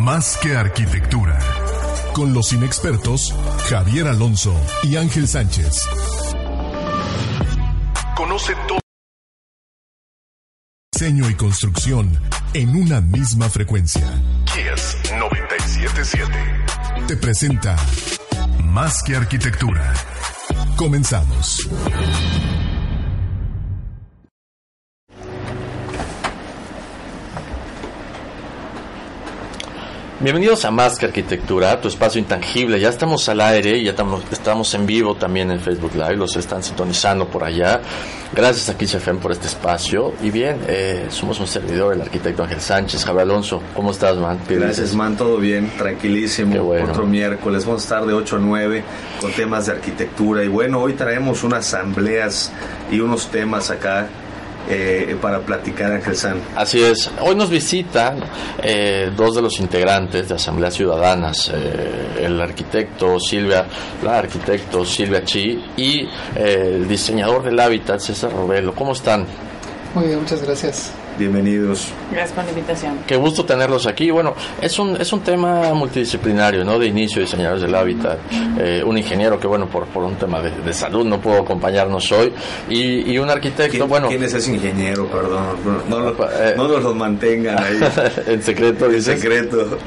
Más que arquitectura. Con los inexpertos Javier Alonso y Ángel Sánchez. Conoce todo. Diseño y construcción en una misma frecuencia. Kiss 977. Te presenta Más que arquitectura. Comenzamos. Bienvenidos a Más que Arquitectura, tu espacio intangible. Ya estamos al aire, ya estamos, estamos en vivo también en Facebook Live, los están sintonizando por allá. Gracias a XFM por este espacio. Y bien, eh, somos un servidor, el arquitecto Ángel Sánchez, Javier Alonso. ¿Cómo estás, man? Gracias, man, todo bien, tranquilísimo. Bueno. Otro miércoles, vamos a estar de 8 a 9 con temas de arquitectura. Y bueno, hoy traemos unas asambleas y unos temas acá eh, para platicar, Ángel San. Así es. Hoy nos visitan eh, dos de los integrantes de Asambleas Ciudadanas, eh, el arquitecto Silvia, la arquitecto Silvia Chi y eh, el diseñador del hábitat César Robelo. ¿Cómo están? Muy bien, muchas gracias. Bienvenidos. Gracias por la invitación. Qué gusto tenerlos aquí. Bueno, es un, es un tema multidisciplinario, ¿no? De inicio, diseñadores del hábitat, eh, un ingeniero que, bueno, por, por un tema de, de salud no puedo acompañarnos hoy, y, y un arquitecto, ¿Quién, bueno, quién es ese ingeniero? Perdón. No, no, lo- Eh, no nos los mantengan ahí. en secreto, en dices. secreto.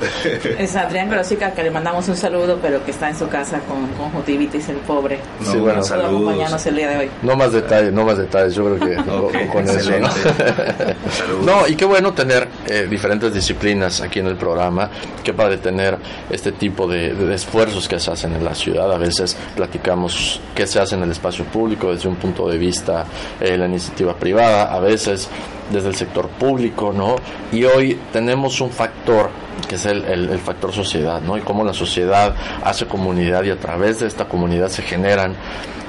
Es Adrián Grosica, que le mandamos un saludo, pero que está en su casa con conjuntivitis, el pobre. No, Sí, bueno, Pudo saludos. acompañarnos el día de hoy. No más detalles, no más detalles, yo creo que Ok, con- con eso, ¿no? No, y qué bueno tener eh, diferentes disciplinas aquí en el programa, qué padre tener este tipo de, de esfuerzos que se hacen en la ciudad. A veces platicamos qué se hace en el espacio público desde un punto de vista eh, la iniciativa privada, a veces desde el sector público, ¿no? Y hoy tenemos un factor que es el, el- factor sociedad, ¿no? Y cómo la sociedad hace comunidad y a través de esta comunidad se generan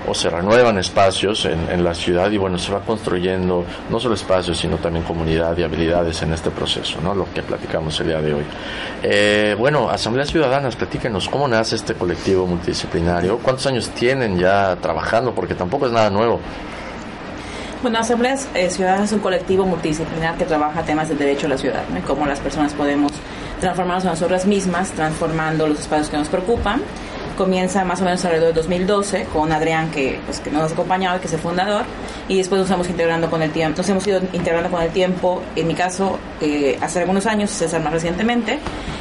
o se renuevan espacios en, en la ciudad y bueno, se va construyendo no solo espacios, sino también comunidad y habilidades en este proceso, ¿no? Lo que platicamos el día de hoy. Eh, bueno, Asambleas Ciudadanas, platíquenos, ¿cómo nace este colectivo multidisciplinario? ¿Cuántos años tienen ya trabajando? Porque tampoco es nada nuevo. Bueno, Asambleas eh, es un colectivo multidisciplinar que trabaja temas del derecho a la ciudad, ¿no? Cómo las personas podemos transformarnos a nosotras mismas, transformando los espacios que nos preocupan. Comienza más o menos alrededor de 2012 con Adrián, que, pues, que nos ha acompañado y que es el fundador, y después nos hemos integrando con el tiempo. Nos hemos ido integrando con el tiempo, en mi caso, eh, hace algunos años, César más recientemente,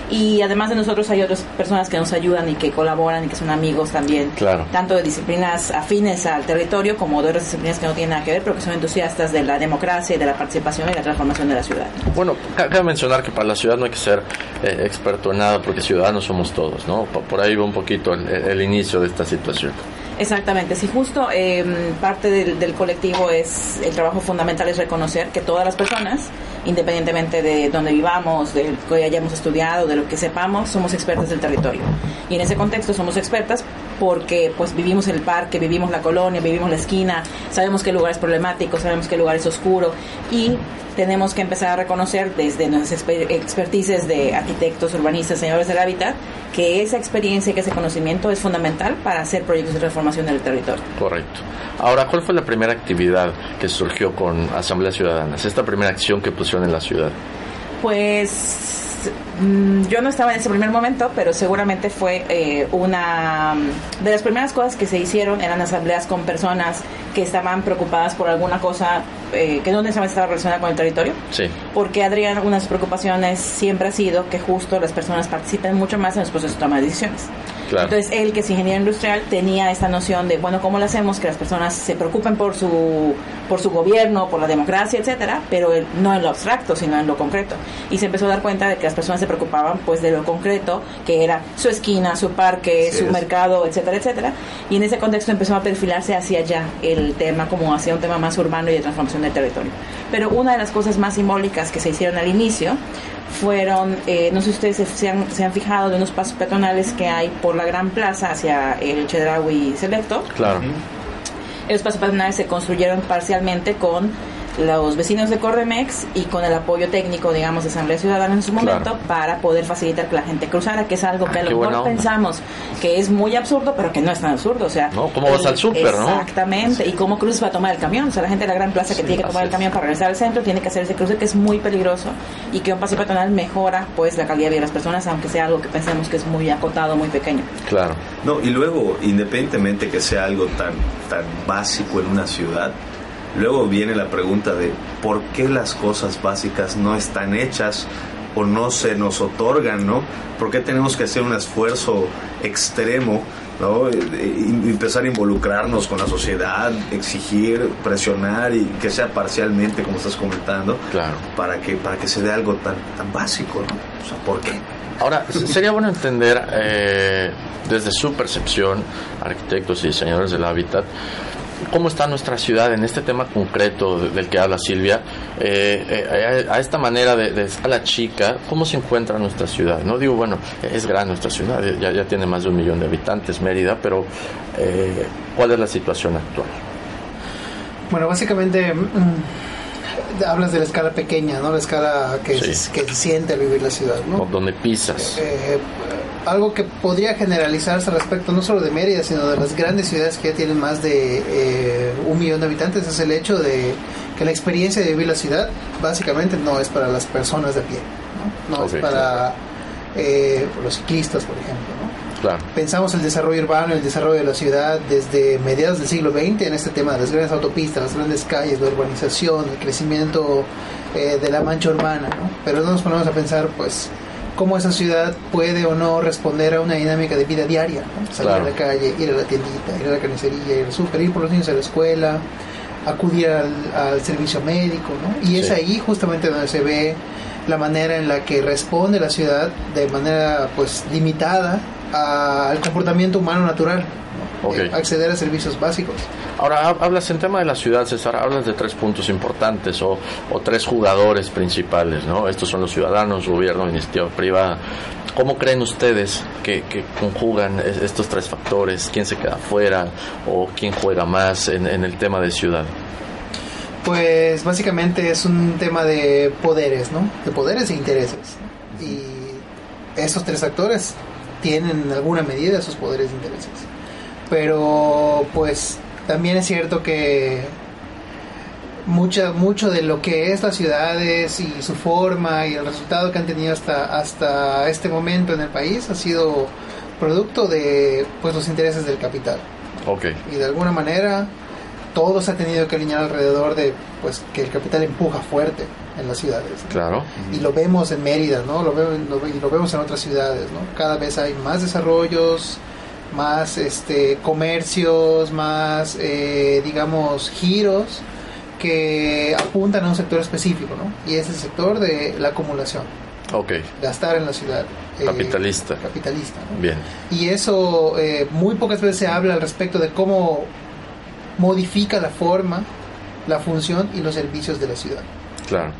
y además de nosotros hay otras personas que nos ayudan y que colaboran y que son amigos también Claro. tanto de disciplinas afines al territorio como de otras disciplinas que no tienen nada que ver, pero que son entusiastas de la democracia y de la participación y la transformación de la ciudad. Bueno, ca- cabe mencionar que para la ciudad no hay que ser eh, experto en nada porque ciudadanos somos todos, ¿no? Por ahí va un poquito el, el inicio de esta situación. Exactamente, si justo eh, parte del, del colectivo es, el trabajo fundamental es reconocer que todas las personas, independientemente de donde vivamos, de lo que hayamos estudiado, de lo que sepamos, somos expertas del territorio. Y en ese contexto somos expertas porque pues vivimos el parque, vivimos la colonia, vivimos la esquina, sabemos qué lugar es problemático, sabemos qué lugar es oscuro y tenemos que empezar a reconocer desde nuestras exper- expertices de arquitectos, urbanistas, señores del hábitat, que esa experiencia y que ese conocimiento es fundamental para hacer proyectos de transformación del territorio. Correcto. Ahora, ¿cuál fue la primera actividad que surgió con Asambleas Ciudadanas? Esta primera acción que pusieron en la ciudad. Pues yo no estaba en ese primer momento, pero seguramente fue eh, una de las primeras cosas que se hicieron eran asambleas con personas que estaban preocupadas por alguna cosa eh, que no necesariamente estaba relacionada con el territorio. Sí. Porque Adrián, una de sus preocupaciones siempre ha sido que justo las personas participen mucho más en los procesos de toma de decisiones. Entonces él, que es ingeniero industrial, tenía esta noción de, bueno, ¿cómo lo hacemos que las personas se preocupen por su, por su gobierno, por la democracia, etcétera, pero no en lo abstracto, sino en lo concreto? Y se empezó a dar cuenta de que las personas se preocupaban pues de lo concreto, que era su esquina, su parque, su mercado, etcétera, etcétera. Y en ese contexto empezó a perfilarse hacia allá el tema como hacia un tema más urbano y de transformación del territorio. Pero una de las cosas más simbólicas que se hicieron al inicio fueron, eh, no sé si ustedes se han, se han, fijado de unos pasos peatonales que hay por la Gran Plaza hacia el Chedraui Selecto. Claro. Esos pasos peatonales se construyeron parcialmente con los vecinos de Corremex y con el apoyo técnico, digamos, de Asamblea Ciudadana en su momento para poder facilitar que la gente cruzara, que es algo que a lo mejor pensamos que es muy absurdo, pero que no es tan absurdo. O sea, ¿No? ¿cómo vas al súper, no? Exactamente. ¿Y cómo cruzas para tomar el camión? O sea, la gente de la gran plaza que tiene que tomar el camión para regresar al centro tiene que hacer ese cruce que es muy peligroso y que un paso peatonal mejora pues la calidad de vida de las personas, aunque sea algo que pensemos que es muy acotado, muy pequeño. Claro. No, y luego, independientemente que sea algo tan, tan básico en una ciudad, Luego viene la pregunta de por qué las cosas básicas no están hechas o no se nos otorgan, ¿no? ¿Por qué tenemos que hacer un esfuerzo extremo, ¿no? empezar a involucrarnos con la sociedad, exigir, presionar y que sea parcialmente, como estás comentando, claro. para que para que se dé algo tan tan básico, ¿no? O sea, ¿por qué? Ahora, sería bueno entender eh, desde su percepción, arquitectos y diseñadores del hábitat, cómo está nuestra ciudad en este tema concreto del que habla Silvia, eh, eh, a, esta manera de, de la chica, ¿cómo se encuentra nuestra ciudad? No digo, bueno, es grande nuestra ciudad, ya, ya tiene más de un millón de habitantes Mérida, pero eh, ¿cuál es la situación actual? Bueno, básicamente mm, hablas de la escala pequeña, ¿no? La escala que, se, que se siente al vivir la ciudad, ¿no? Donde pisas algo que podría generalizarse respecto no solo de Mérida, sino de las grandes ciudades que ya tienen más de eh, un millón de habitantes, es el hecho de que la experiencia de vivir la ciudad básicamente no es para las personas de pie, no, es para eh, los ciclistas, por ejemplo. Pensamos el desarrollo urbano, el desarrollo de la ciudad desde mediados del siglo XX en este tema de las grandes autopistas, las grandes calles, la urbanización, el crecimiento eh, de la mancha urbana, pero no nos ponemos a pensar, pues, cómo esa ciudad puede o no responder a una dinámica de vida diaria, salir a la calle, ir a la tiendita, ir a la carnicería, ir al súper, ir por los niños a la escuela, acudir al, servicio médico, ¿no? Y es ahí justamente donde se ve la manera en la que responde la ciudad de manera pues limitada al comportamiento humano natural, eh, acceder a servicios básicos. Ahora, hablas en tema de la ciudad, César, hablas de tres puntos importantes o, tres jugadores principales, ¿no? Estos son los ciudadanos, gobierno, iniciativa privada. ¿Cómo creen ustedes que, conjugan estos tres factores? ¿Quién se queda fuera o quién juega más en, el tema de ciudad? Pues básicamente es un tema de poderes, ¿no? De poderes e intereses. Y estos tres actores tienen en alguna medida esos poderes e intereses. Pero pues también es cierto que mucho, mucho de lo que es las ciudades y su forma y el resultado que han tenido hasta, hasta este momento en el país ha sido producto de pues los intereses del capital. Okay. Y de alguna manera todo se ha tenido que alinear alrededor de pues que el capital empuja fuerte en las ciudades. Claro. Y lo vemos en Mérida, ¿no? Lo, vemos, lo, lo vemos en otras ciudades, ¿no? Cada vez hay más desarrollos, más este, comercios, más, eh, digamos, giros que apuntan a un sector específico, ¿no? Y es el sector de la acumulación. Ok. Gastar en la ciudad. Eh, capitalista. capitalista. Bien. Y eso eh, muy pocas veces se habla al respecto de cómo modifica la forma, la función y los servicios de la ciudad. Claro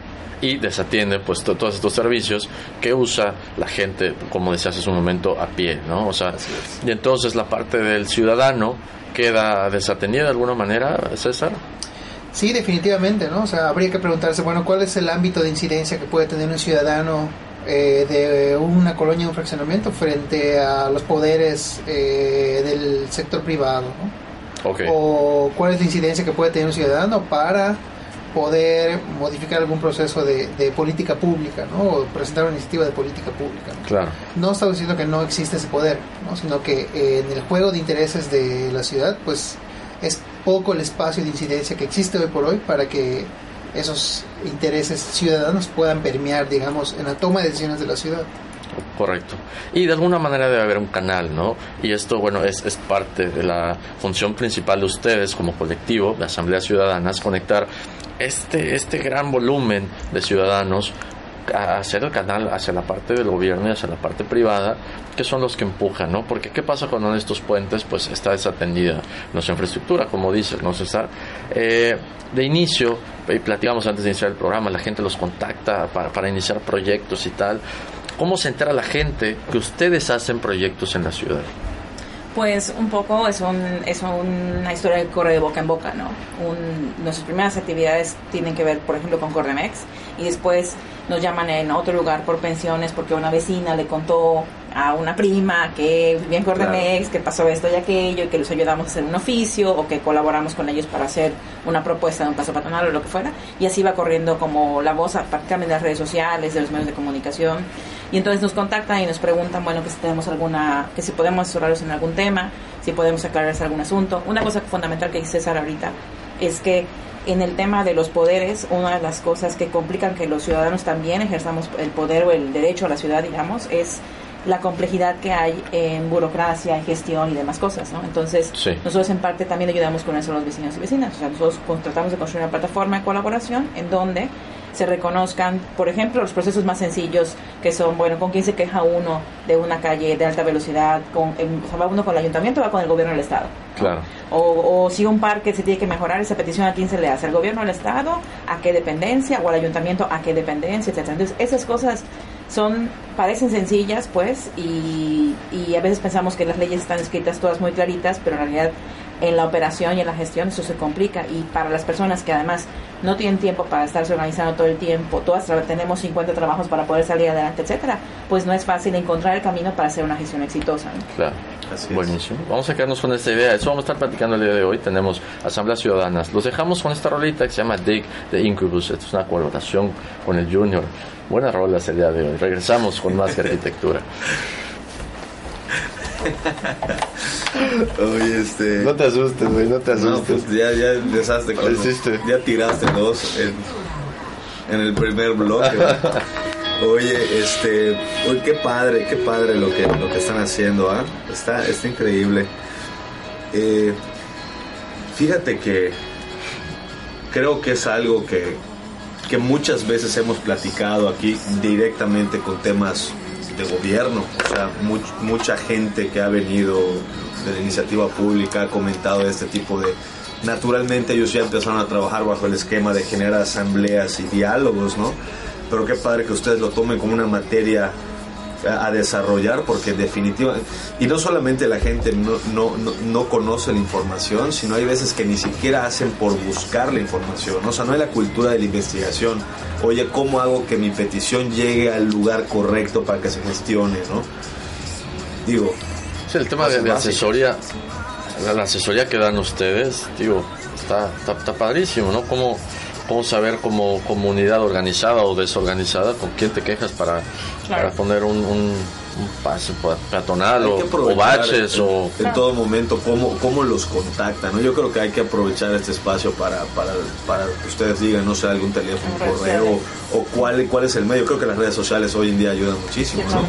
y desatiende pues todos estos servicios que usa la gente, como decías hace un momento, a pie, ¿no? O sea, y entonces la parte del ciudadano queda desatendida de alguna manera, César. Sí, definitivamente, ¿no? O sea, habría que preguntarse, bueno, ¿cuál es el ámbito de incidencia que puede tener un ciudadano eh, de una colonia, un fraccionamiento, frente a los poderes eh, del sector privado, ¿no? Okay. O cuál es la incidencia que puede tener un ciudadano para poder modificar algún proceso de, política pública, ¿no? O presentar una iniciativa de política pública. ¿no? Claro. No está diciendo que no existe ese poder, ¿no? Sino que en el juego de intereses de la ciudad, pues es poco el espacio de incidencia que existe hoy por hoy para que esos intereses ciudadanos puedan permear, digamos, en la toma de decisiones de la ciudad. Correcto. Y de alguna manera debe haber un canal, ¿no? Y esto, bueno, es, es parte de la función principal de ustedes como colectivo, de Asambleas Ciudadanas, conectar este, este gran volumen de ciudadanos hacer el canal hacia la parte del gobierno y hacia la parte privada, que son los que empujan, ¿no? Porque ¿qué pasa cuando estos puentes pues está desatendida nuestra infraestructura, como dices, ¿no, César? Eh, de inicio, y platicamos antes de iniciar el programa, la gente los contacta para, para iniciar proyectos y tal. ¿Cómo se entera la gente que ustedes hacen proyectos en la ciudad? Pues un poco es, un, es una historia que corre de boca en boca, ¿no? nuestras primeras actividades tienen que ver, por ejemplo, con Cordemex y después nos llaman en otro lugar por pensiones porque una vecina le contó a una prima que vivía en Cordemex, que pasó esto y aquello, y que los ayudamos a hacer un oficio o que colaboramos con ellos para hacer una propuesta de un paso patronal o lo que fuera. Y así va corriendo como la voz prácticamente de las redes sociales, de los medios de comunicación. Y entonces nos contactan y nos preguntan, bueno, que si tenemos alguna, que si podemos asesorarlos en algún tema, si podemos aclararles algún asunto. Una cosa fundamental que dice César ahorita es que en el tema de los poderes, una de las cosas que complican que los ciudadanos también ejerzamos el poder o el derecho a la ciudad, digamos, es la complejidad que hay en burocracia, en gestión y demás cosas, ¿no? Entonces, nosotros en parte también ayudamos con eso a los vecinos y vecinas. O sea, nosotros tratamos de construir una plataforma de colaboración en donde se reconozcan, por ejemplo, los procesos más sencillos que son, bueno, con quién se queja uno de una calle de alta velocidad, con, o sea, va uno con el ayuntamiento o va con el gobierno del Estado. Claro. O, si un parque se tiene que mejorar, esa petición a quién se le hace, al gobierno del Estado, a qué dependencia, o al ayuntamiento, a qué dependencia, etcétera. Entonces, esas cosas son parecen sencillas, pues, y, y a veces pensamos que las leyes están escritas todas muy claritas, pero en realidad en la operación y en la gestión eso se complica y para las personas que además no tienen tiempo para estarse organizando todo el tiempo, todas tenemos 50 trabajos para poder salir adelante, etcétera, pues no es fácil encontrar el camino para hacer una gestión exitosa. Claro. Buenísimo. Vamos a quedarnos con esta idea. Eso vamos a estar platicando el día de hoy. Tenemos asambleas ciudadanas. Los dejamos con esta rolita que se llama Dig de Incubus. Esto es una colaboración con el Junior. Buena rola el día de hoy. Regresamos con más arquitectura. Oye, este. No te asustes, güey, no te asustes. pues ya, ya empezaste con. Ya tiraste dos en, en el primer bloque. Oye, este. Uy, qué padre, qué padre lo que, lo que están haciendo, ¿ah? Está, está increíble. Eh, fíjate que. Creo que es algo que, que muchas veces hemos platicado aquí directamente con temas de gobierno. O sea, mucha gente que ha venido de la iniciativa pública ha comentado este tipo de... Naturalmente ellos ya empezaron a trabajar bajo el esquema de generar asambleas y diálogos, ¿no? Pero qué padre que ustedes lo tomen como una materia a, desarrollar porque definitivamente y no solamente la gente no, no, no, conoce la información sino hay veces que ni siquiera hacen por buscar la información. O sea no hay la cultura de la investigación. Oye cómo hago que mi petición llegue al lugar correcto para que se gestione no digo sí, el tema de, asesoría la, asesoría que dan ustedes digo está, está, padrísimo no como cómo saber como comunidad organizada o desorganizada con quién te quejas para, para poner un, un, paso peatonal o, baches en, o en todo momento cómo, cómo los contactan ¿no? yo creo que hay que aprovechar este espacio para, para, para que ustedes digan no sé algún teléfono correo o cuál, cuál es el medio creo que las redes sociales hoy en día ayudan muchísimo ¿no?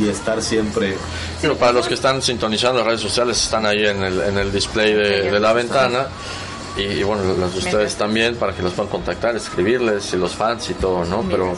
Y, estar siempre. Pero para los que están sintonizando las redes sociales, están ahí en el, en el display de, de la ventana y, bueno, los de ustedes también para que los puedan contactar, escribirles y los fans y todo, ¿no? Pero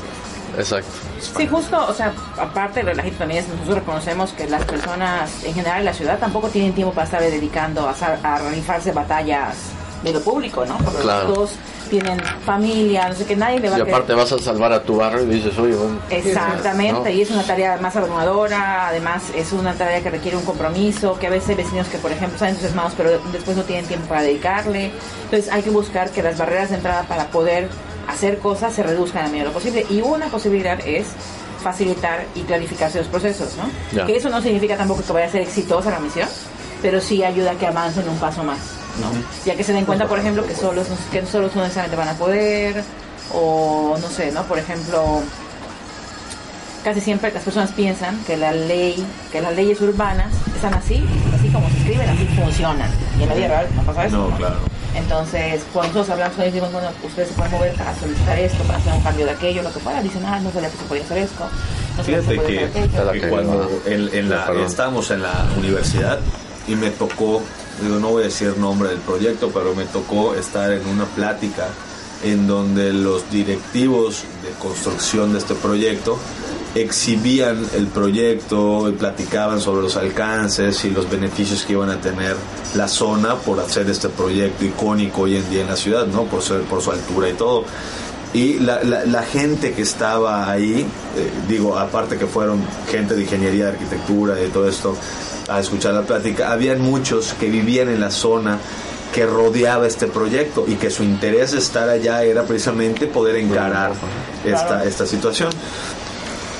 Exacto. Sí, justo, o sea, aparte de la gente también, nosotros reconocemos que las personas en general en la ciudad tampoco tienen tiempo para estar dedicando a, a realizarse batallas de lo público, ¿no? Porque claro. todos tienen familia, no sé qué, nadie le va y aparte vas a salvar a tu barrio y dices, oye, bueno, Exactamente, y es una tarea más abrumadora, además es una tarea que requiere un compromiso, que a veces hay vecinos que, por ejemplo, están entusiasmados, pero después no tienen tiempo para dedicarle. Entonces hay que buscar que las barreras de entrada para poder hacer cosas se reduzcan a medida de lo posible. Y una posibilidad es facilitar y clarificarse los procesos, ¿no? Que eso no significa tampoco que vaya a ser exitosa la misión, pero sí ayuda a que avancen un paso más. ¿No? Ya que se den cuenta, por ejemplo, que solo que solo no necesariamente van a poder, o no sé, ¿no? Por ejemplo, casi siempre las personas piensan que la ley, que las leyes urbanas están así, así como se escriben, así funcionan. Y en la vida real no pasa eso. No, claro. Entonces, cuando nosotros hablamos con ellos, decimos, bueno, ustedes se pueden mover para solicitar esto, para hacer un cambio de aquello, lo que fuera. Dicen, ah, no sabía que se podía hacer esto. No sabía Fíjate que, hacer aquello. que cuando en, en la, Perdón. estábamos en la universidad y me tocó, digo, no voy a decir nombre del proyecto, pero me tocó estar en una plática en donde los directivos de construcción de este proyecto exhibían el proyecto y platicaban sobre los alcances y los beneficios que iban a tener la zona por hacer este proyecto icónico hoy en día en la ciudad, ¿no? Por, ser, por su altura y todo. Y la, la- gente que estaba ahí, eh, digo, aparte que fueron gente de ingeniería, de arquitectura, de todo esto, a escuchar la plática, habían muchos que vivían en la zona que rodeaba este proyecto y que su interés de estar allá era precisamente poder encarar esta, esta situación.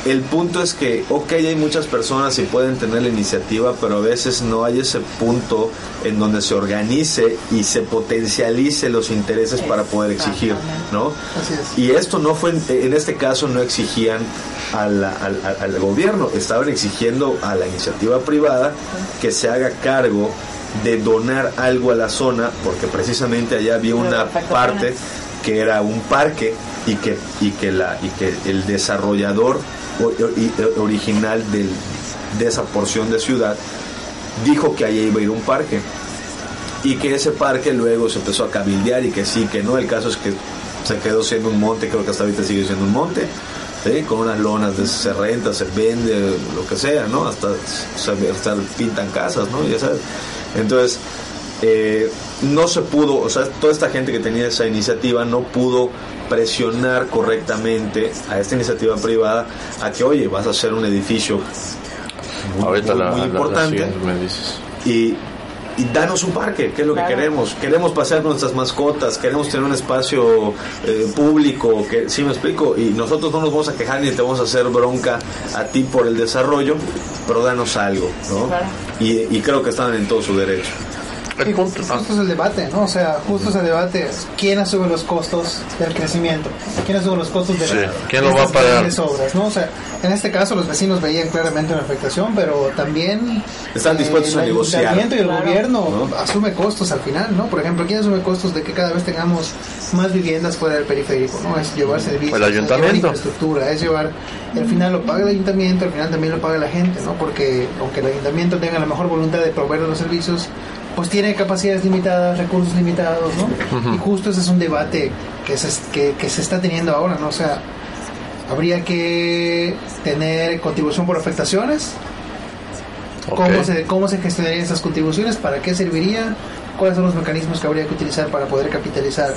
El punto es que, ok, hay muchas personas y pueden tener la iniciativa, pero a veces no hay ese punto en donde se organice y se potencialice los intereses para poder exigir, ¿no? Así es. Y esto no fue, en este caso no exigían al, al- al gobierno, estaban exigiendo a la iniciativa privada que se haga cargo de donar algo a la zona, porque precisamente allá había una parte que era un parque y que, y que, la, y que el desarrollador original del- de esa porción de ciudad dijo que allá iba a ir un parque y que ese parque luego se empezó a cabildear y que sí, que no, el caso es que se quedó siendo un monte, creo que hasta ahorita sigue siendo un monte, con unas lonas de se renta, se vende, lo que sea, ¿no? Hasta, hasta pintan casas, ¿no? Ya sabes. Entonces, eh, no se pudo, o sea, toda esta gente que tenía esa iniciativa no pudo presionar correctamente a esta iniciativa privada a que, oye, vas a hacer un edificio muy, Ahorita muy- la, muy la- la importante siguiente me dices. y, y danos un parque, que es lo Claro. que queremos. Queremos pasear con nuestras mascotas, queremos tener un espacio eh, público, que sí me explico, y nosotros no nos vamos a quejar ni te vamos a hacer bronca a ti por el desarrollo, pero danos algo, ¿no? Claro. Y, y creo que están en todo su derecho. El Y punto, justo, ah, justo es el debate, ¿no? O sea, justo es el debate. ¿Quién asume los costos del crecimiento? ¿Quién asume los costos de, Sí, de ¿quién lo va a estas pagar? grandes obras, ¿no? O sea, en este caso los vecinos veían claramente una afectación, pero también Están dispuestos el a negociar, ayuntamiento y el Claro. gobierno ¿no? asume costos al final, ¿no? Por ejemplo, ¿quién asume costos de que cada vez tengamos más viviendas fuera del periférico, ¿no? Es llevar servicios, El es ayuntamiento. llevar infraestructura, es llevar, al final lo paga el ayuntamiento, al final también lo paga la gente, ¿no? Porque aunque el ayuntamiento tenga la mejor voluntad de proveer los servicios, pues tiene capacidades limitadas, recursos limitados, ¿no? Y justo ese es un debate que se, que, que se está teniendo ahora, ¿no? O sea, habría que tener contribución por afectaciones. ¿Cómo, se, ¿Cómo se gestionarían esas contribuciones? ¿Para qué servirían? ¿Cuáles son los mecanismos que habría que utilizar para poder capitalizar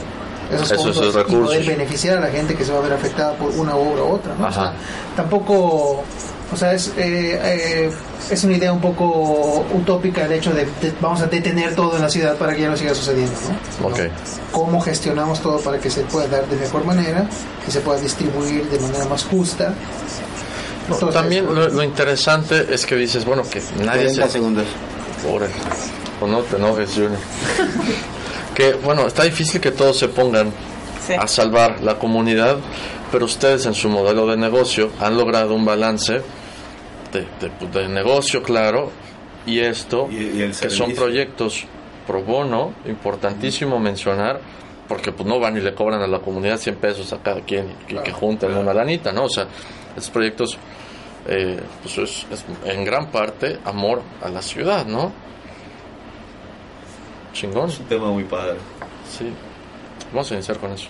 esos Esos- recursos. y poder beneficiar a la gente que se va a ver afectada por una obra u otra? ¿no? O sea, tampoco, o sea, es, eh, eh, es una idea un poco utópica el hecho de, de- vamos a detener todo en la ciudad para que ya no siga sucediendo, ¿no? Ok. ¿Cómo gestionamos todo para que se pueda dar de mejor manera y se pueda distribuir de manera más justa? No, Entonces, también lo, lo interesante es que dices, bueno, que nadie se... segundos. Órale. O no te enojes, Junior. que, bueno, está difícil que todos se pongan Sí. a salvar la comunidad, pero ustedes en su modelo de negocio han logrado un balance de, de- de negocio, claro, y esto, Y- y el que son proyectos pro bono, importantísimo mencionar, porque pues no van y le cobran a la comunidad 100 pesos a cada quien y que junten una lanita, ¿no? O sea, estos proyectos, eh, pues es, es en gran parte amor a la ciudad, ¿no? Chingón, Es un tema muy padre. sí. Vamos a iniciar con eso.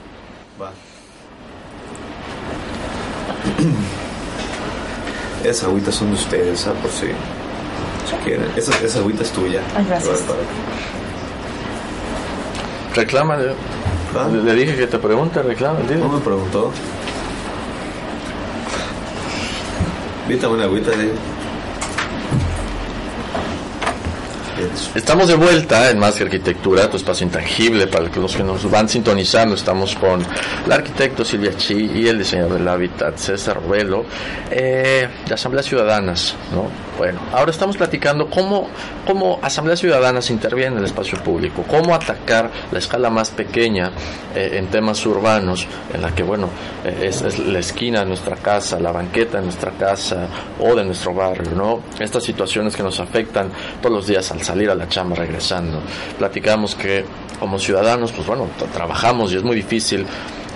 Va. Esas agüitas son de ustedes, ¿ah? Por si, si quieren. Esa, esa agüita es tuya. Ay, gracias. Reclámale. ¿Ah? Le, le dije que te pregunte, reclama, dile. No me preguntó. Invítame una agüita Estamos de vuelta en Más que Arquitectura, tu espacio intangible para los que nos van sintonizando. Estamos con la arquitecto Silvia Chi y el diseñador del hábitat César Robelo eh, de Asambleas Ciudadanas. ¿no? Bueno, ahora estamos platicando cómo, cómo Asambleas Ciudadanas interviene en el espacio público, cómo atacar la escala más pequeña eh, en temas urbanos, en la que, bueno, eh, es, es la esquina de nuestra casa, la banqueta de nuestra casa o de nuestro barrio, ¿no? Estas situaciones que nos afectan todos los días al salir a la chamba regresando. Platicamos que como ciudadanos, pues bueno, trabajamos y es muy difícil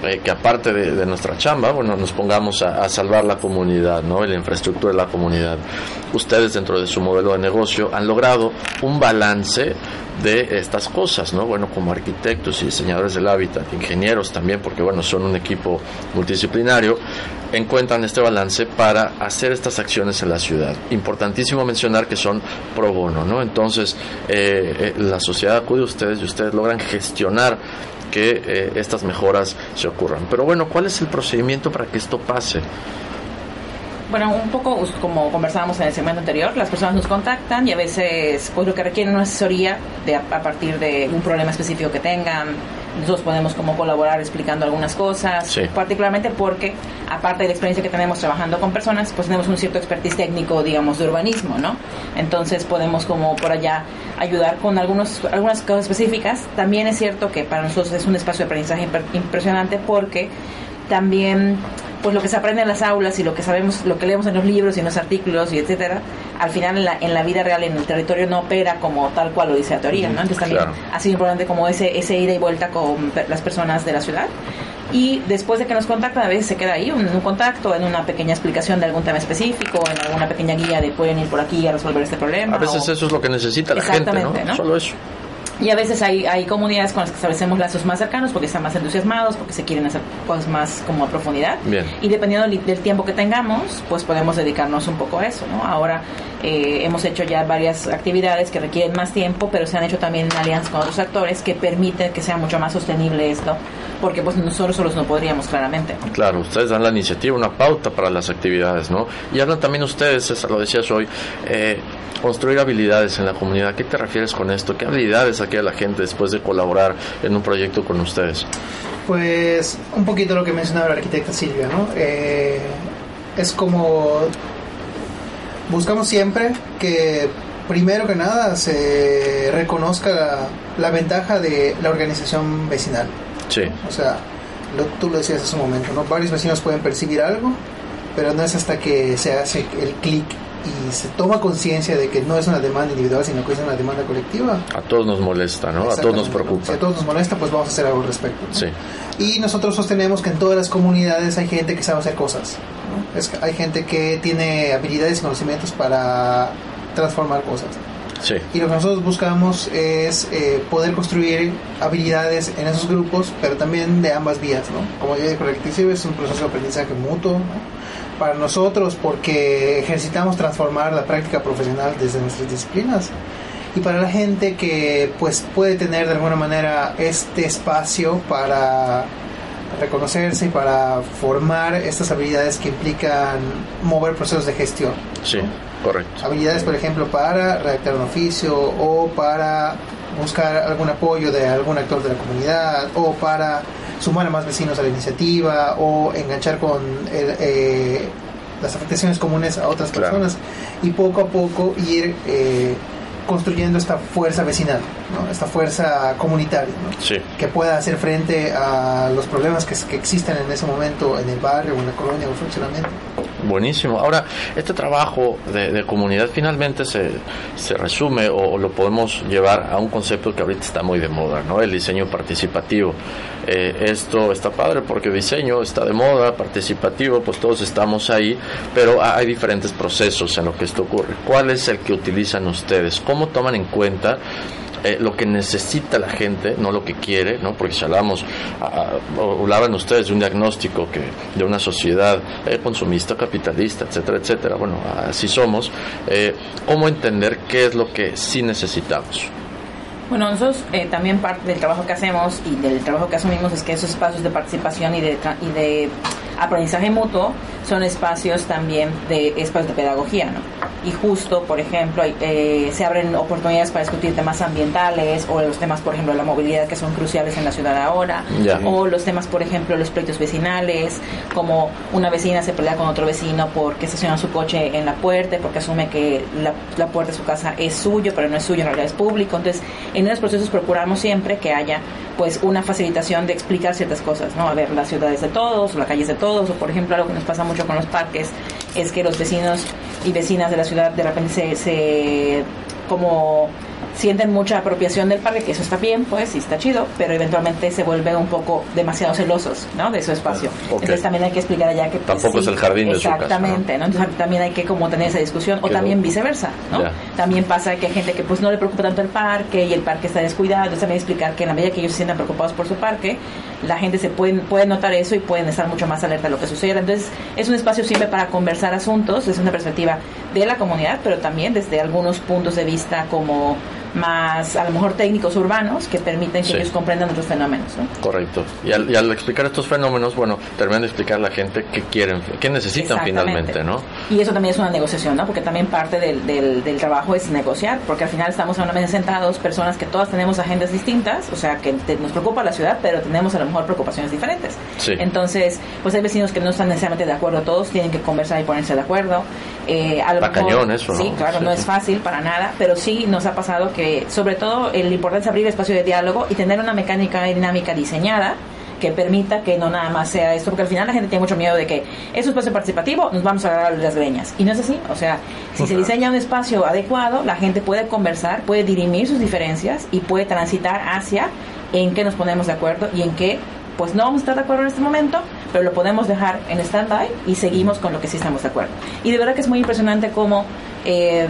eh, que aparte de, nuestra chamba, bueno, nos pongamos a, salvar la comunidad, ¿no? La infraestructura de la comunidad. Ustedes dentro de su modelo de negocio han logrado un balance de estas cosas, ¿no? Bueno, como arquitectos y diseñadores del hábitat, ingenieros también, porque bueno, son un equipo multidisciplinario, encuentran este balance para hacer estas acciones en la ciudad. Importantísimo mencionar que son pro bono, ¿no? Entonces, eh, eh, la sociedad acude a ustedes y ustedes logran gestionar que eh, estas mejoras se ocurran. Pero bueno, ¿cuál es el procedimiento para que esto pase? Bueno, un poco como conversábamos en el segmento anterior, las personas nos contactan y a veces pues lo que requieren una asesoría de, a, partir de un problema específico que tengan. Nosotros podemos como colaborar explicando algunas cosas, particularmente porque aparte de la experiencia que tenemos trabajando con personas, pues tenemos un cierto expertise técnico, digamos, de urbanismo, ¿no? Entonces podemos como por allá ayudar con algunos, algunas cosas específicas. También es cierto que para nosotros es un espacio de aprendizaje impresionante porque también pues lo que se aprende en las aulas y lo que sabemos, lo que leemos en los libros y en los artículos y etcétera, al final en la, en la vida real, en el territorio, no opera como tal cual lo dice la teoría, ¿no? Entonces también ha sido importante como ese, ese ida y vuelta con las personas de la ciudad. Y después de que nos contactan, a veces se queda ahí un, un contacto, en una pequeña explicación de algún tema específico, en alguna pequeña guía de pueden ir por aquí a resolver este problema. A veces eso es lo que necesita la gente, ¿no? Solo eso. Y a veces hay, hay comunidades con las que establecemos lazos más cercanos porque están más entusiasmados, porque se quieren hacer cosas más como a profundidad. Y dependiendo del tiempo que tengamos, pues podemos dedicarnos un poco a eso. ¿no? Ahora eh, hemos hecho ya varias actividades que requieren más tiempo, pero se han hecho también en alianza con otros actores que permiten que sea mucho más sostenible esto, porque pues nosotros solos no podríamos claramente. Claro, ustedes dan la iniciativa, una pauta para las actividades, ¿no? Y hablan también ustedes, César, lo decías hoy, eh, construir habilidades en la comunidad. ¿Qué te refieres con esto? ¿Qué habilidades a la gente después de colaborar en un proyecto con ustedes? Pues un poquito lo que mencionaba la arquitecta Silvia, ¿no? Eh, es como buscamos siempre que primero que nada se reconozca la, ventaja de la organización vecinal. Sí. O sea, tú lo decías hace un momento, ¿no? Varios vecinos pueden percibir algo, pero no es hasta que se hace el clic y se toma conciencia de que no es una demanda individual, sino que es una demanda colectiva. A todos nos molesta, ¿no? A todos nos preocupa. Si a todos nos molesta, pues vamos a hacer algo al respecto. Sí. Y nosotros sostenemos que en todas las comunidades hay gente que sabe hacer cosas. Es que hay gente que tiene habilidades y conocimientos para transformar cosas. Sí. Y lo que nosotros buscamos es eh, poder construir habilidades en esos grupos, pero también de ambas vías, ¿no? Como ya dije, es un proceso de aprendizaje mutuo, ¿no? Para nosotros porque ejercitamos transformar la práctica profesional desde nuestras disciplinas y para la gente que pues puede tener de alguna manera este espacio para reconocerse y para formar estas habilidades que implican mover procesos de gestión. Sí, correcto. Habilidades, por ejemplo, para redactar un oficio o para buscar algún apoyo de algún actor de la comunidad o para sumar a más vecinos a la iniciativa o enganchar con eh, las afectaciones comunes a otras personas y poco a poco ir eh, construyendo esta fuerza vecinal, esta fuerza comunitaria, que pueda hacer frente a los problemas que, que existen en ese momento en el barrio o en la colonia o funcionamiento. Buenísimo. Ahora, este trabajo de, comunidad finalmente se, se resume o, lo podemos llevar a un concepto que ahorita está muy de moda, ¿no? El diseño participativo. Eh, esto está padre porque diseño está de moda, participativo, pues todos estamos ahí, pero hay diferentes procesos en lo que esto ocurre. ¿Cuál es el que utilizan ustedes? ¿Cómo toman en cuenta eh, lo que necesita la gente, no lo que quiere, ¿no? Porque si hablamos, hablaban ustedes de un diagnóstico que de una sociedad eh, consumista, capitalista, etcétera, etcétera, bueno, así somos, eh, ¿cómo entender qué es lo que sí necesitamos? Bueno, nosotros también parte del trabajo que hacemos y del trabajo que asumimos es que esos espacios de participación y de, y de aprendizaje mutuo son espacios también de espacios de pedagogía, ¿no? Y justo, por ejemplo, eh, se abren oportunidades para discutir temas ambientales o los temas, por ejemplo, de la movilidad que son cruciales en la ciudad ahora, o los temas, por ejemplo, los pleitos vecinales, como una vecina se pelea con otro vecino porque estaciona su coche en la puerta, porque asume que la, la puerta de su casa es suyo, pero no es suyo, en realidad es público. Entonces, en esos procesos procuramos siempre que haya pues una facilitación de explicar ciertas cosas, ¿no? A ver, las ciudades de todos, la calle es de todos, o por ejemplo, algo que nos pasa mucho con los parques es que los vecinos y vecinas de la ciudad de repente se, se como sienten mucha apropiación del parque, que eso está bien, pues, y está chido, pero eventualmente se vuelven un poco demasiado celosos, ¿no? De su espacio. Entonces también hay que explicar allá que... Pues, Tampoco es el jardín de su casa. Exactamente, ¿no? Entonces también hay que como tener esa discusión, o también viceversa, ¿no? También pasa que hay gente que pues no le preocupa tanto el parque y el parque está descuidado, entonces también explicar que en la medida que ellos se sientan preocupados por su parque, la gente se puede, puede notar eso y pueden estar mucho más alerta a lo que suceda. Entonces es un espacio simple para conversar asuntos desde una perspectiva de la comunidad, pero también desde algunos puntos de vista como más a lo mejor técnicos urbanos que permiten que ellos comprendan otros fenómenos. ¿no? Correcto. Y al, explicar estos fenómenos, bueno, terminan de explicar a la gente qué quieren, qué necesitan finalmente, ¿no? Y eso también es una negociación, ¿no? Porque también parte del, del, trabajo es negociar, porque al final estamos en una mesa sentados, personas que todas tenemos agendas distintas, o sea, que nos preocupa la ciudad, pero tenemos a lo mejor preocupaciones diferentes. Entonces, pues hay vecinos que no están necesariamente de acuerdo todos, tienen que conversar y ponerse de acuerdo. Eh, a lo cañón eso, Sí, claro, no es fácil para nada, pero sí nos ha pasado que sobre todo el importante es abrir espacio de diálogo y tener una mecánica dinámica diseñada que permita que no nada más sea esto, porque al final la gente tiene mucho miedo de que es un espacio participativo, nos vamos a agarrar las greñas. Y no es así, o sea, si se diseña un espacio adecuado, la gente puede conversar, puede dirimir sus diferencias y puede transitar hacia en qué nos ponemos de acuerdo y en qué pues no vamos a estar de acuerdo en este momento, pero lo podemos dejar en stand-by y seguimos con lo que sí estamos de acuerdo. Y de verdad que es muy impresionante cómo... Eh,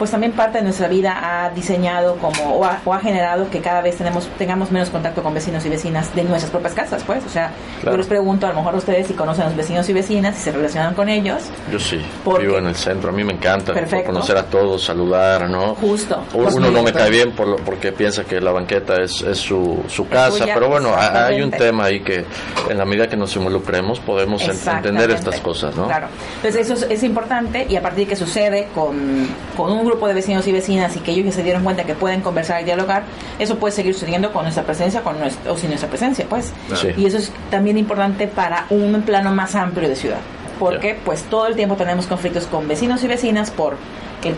pues también parte de nuestra vida ha diseñado como o ha, generado que cada vez tenemos tengamos menos contacto con vecinos y vecinas de nuestras propias casas, pues, o sea, yo les pregunto a lo mejor ustedes si conocen a los vecinos y vecinas, si se relacionan con ellos. Yo sí, vivo en el centro, a mí me encanta conocer a todos, saludar, ¿no? Justo. Uno no me cae bien por lo, porque piensa que la banqueta es, es su, su casa, pero bueno, hay un tema ahí que en la medida que nos involucremos podemos entender estas cosas, ¿no? Claro. Entonces eso es, importante y a partir de que sucede con, con un grupo de vecinos y vecinas y que ellos ya se dieron cuenta que pueden conversar y dialogar, eso puede seguir sucediendo con nuestra presencia con nuestra, o sin nuestra presencia, pues. Y eso es también importante para un plano más amplio de ciudad, porque pues todo el tiempo tenemos conflictos con vecinos y vecinas por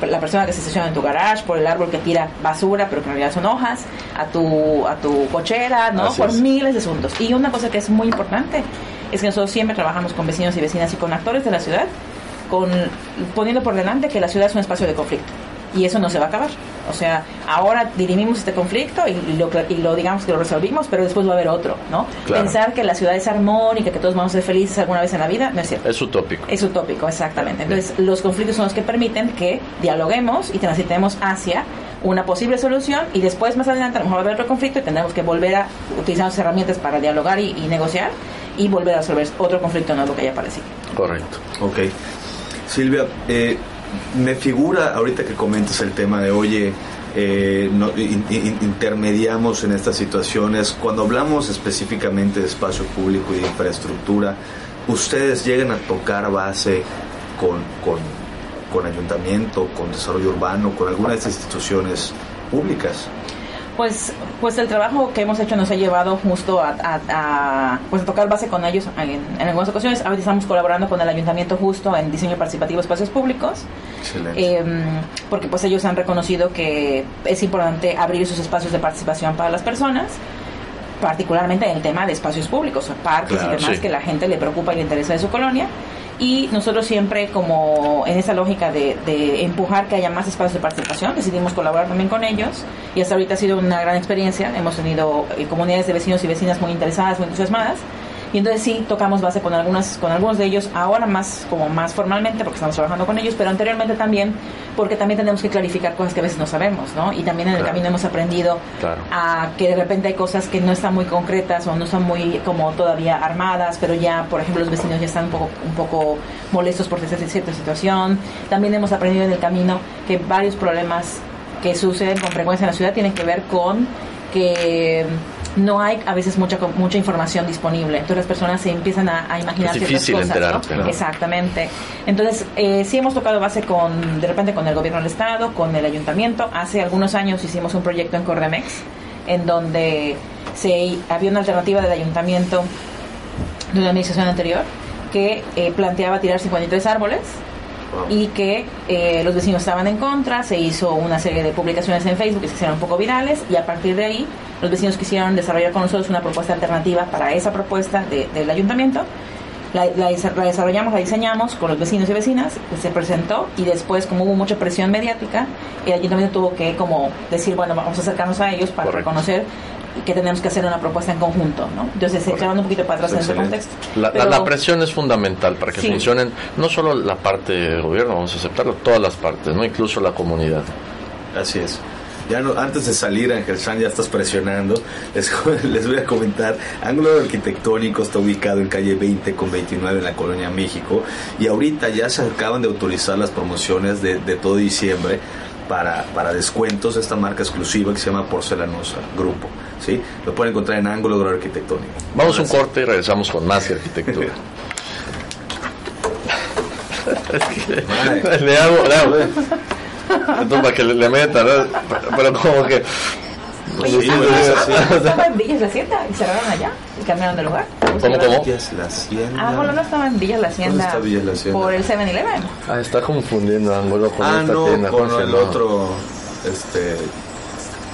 la persona que se estaciona en tu garage, por el árbol que tira basura, pero que en realidad son hojas, a tu, a tu cochera, ¿no? por miles de asuntos. Y una cosa que es muy importante es que nosotros siempre trabajamos con vecinos y vecinas y con actores de la ciudad, con, poniendo por delante que la ciudad es un espacio de conflicto y eso no se va a acabar. O sea, ahora dirimimos este conflicto y lo, y lo digamos que lo resolvimos, pero después va a haber otro, ¿no? Pensar que la ciudad es armónica, que todos vamos a ser felices alguna vez en la vida, no es cierto. Es utópico. Es utópico, exactamente. Entonces, los conflictos son los que permiten que dialoguemos y transitemos hacia una posible solución y después más adelante a lo mejor va a haber otro conflicto y tendremos que volver a utilizar las herramientas para dialogar y, negociar y volver a resolver otro conflicto nuevo que haya aparecido. Correcto. Ok. Silvia, eh, me figura ahorita que comentas el tema de, oye, eh, intermediamos en estas situaciones. Cuando hablamos específicamente de espacio público y de infraestructura, ¿ustedes llegan a tocar base con, con, con ayuntamiento, con desarrollo urbano, con alguna de instituciones públicas? Pues, pues el trabajo que hemos hecho nos ha llevado justo a, pues tocar base con ellos en, algunas ocasiones. Ahora estamos colaborando con el ayuntamiento justo en diseño participativo de espacios públicos. Em, porque pues ellos han reconocido que es importante abrir esos espacios de participación para las personas particularmente en el tema de espacios públicos, parques y demás que la gente le preocupa y le interesa de su colonia y nosotros siempre como en esa lógica de, empujar que haya más espacios de participación, decidimos colaborar también con ellos. Y hasta ahorita ha sido una gran experiencia, hemos tenido eh, comunidades de vecinos y vecinas muy interesadas, muy entusiasmadas y entonces sí tocamos base con algunas con algunos de ellos ahora más como más formalmente porque estamos trabajando con ellos pero anteriormente también porque también tenemos que clarificar cosas que a veces no sabemos no y también en el camino hemos aprendido a que de repente hay cosas que no están muy concretas o no están muy como todavía armadas pero ya por ejemplo los vecinos ya están un poco un poco molestos por cierta situación. También hemos aprendido en el camino que varios problemas que suceden con frecuencia en la ciudad tienen que ver con que no hay a veces mucha mucha información disponible. Entonces las personas se empiezan a, imaginar ciertas cosas. Exactamente. Entonces eh, sí hemos tocado base con de repente con el gobierno del estado, con el ayuntamiento. Hace algunos años hicimos un proyecto en Cordemex en donde se había una alternativa del ayuntamiento de una administración anterior que eh, planteaba tirar 53 árboles y que eh, los vecinos estaban en contra, se hizo una serie de publicaciones en Facebook que se hicieron un poco virales y a partir de ahí los vecinos quisieron desarrollar con nosotros una propuesta alternativa para esa propuesta del ayuntamiento La, la, la desarrollamos, la diseñamos con los vecinos y vecinas, se presentó y después como hubo mucha presión mediática, el ayuntamiento tuvo que como decir, bueno, vamos a acercarnos a ellos para Correcto. reconocer que tenemos que hacer una propuesta en conjunto, ¿no? Entonces, echando un poquito para atrás en ese contexto. La, la- Pero- la presión es fundamental para que Sí. funcionen no solo la parte del gobierno, vamos a aceptarlo, todas las partes, no incluso la comunidad. Así es. Ya no, antes de salir, Ángel San, ya estás presionando. Les, les voy a comentar. Ángulo Arquitectónico está ubicado en calle 20 con 29 en la colonia México. Y ahorita ya se acaban de autorizar las promociones de, de todo diciembre para, para descuentos de esta marca exclusiva que se llama Porcelanosa Grupo. ¿Sí? Lo pueden encontrar en Ángulo Arquitectónico. Vamos a un corte y regresamos con más de arquitectura. Vale. le hago, le hago. Entonces, para que le, le meta, ¿no? Pero, como que... Oye, Sí, bueno, eso sí. estaba en Villas La Hacienda y cerraron allá y cambiaron de lugar. ¿Cómo, cómo? Villas La Hacienda. Ah, bueno, no estaba en Villas La Hacienda. está Villas La Hacienda? Por el 7-Eleven. Ah, está confundiendo ángulo con Ah, esta no, tienda. con el otro. Este.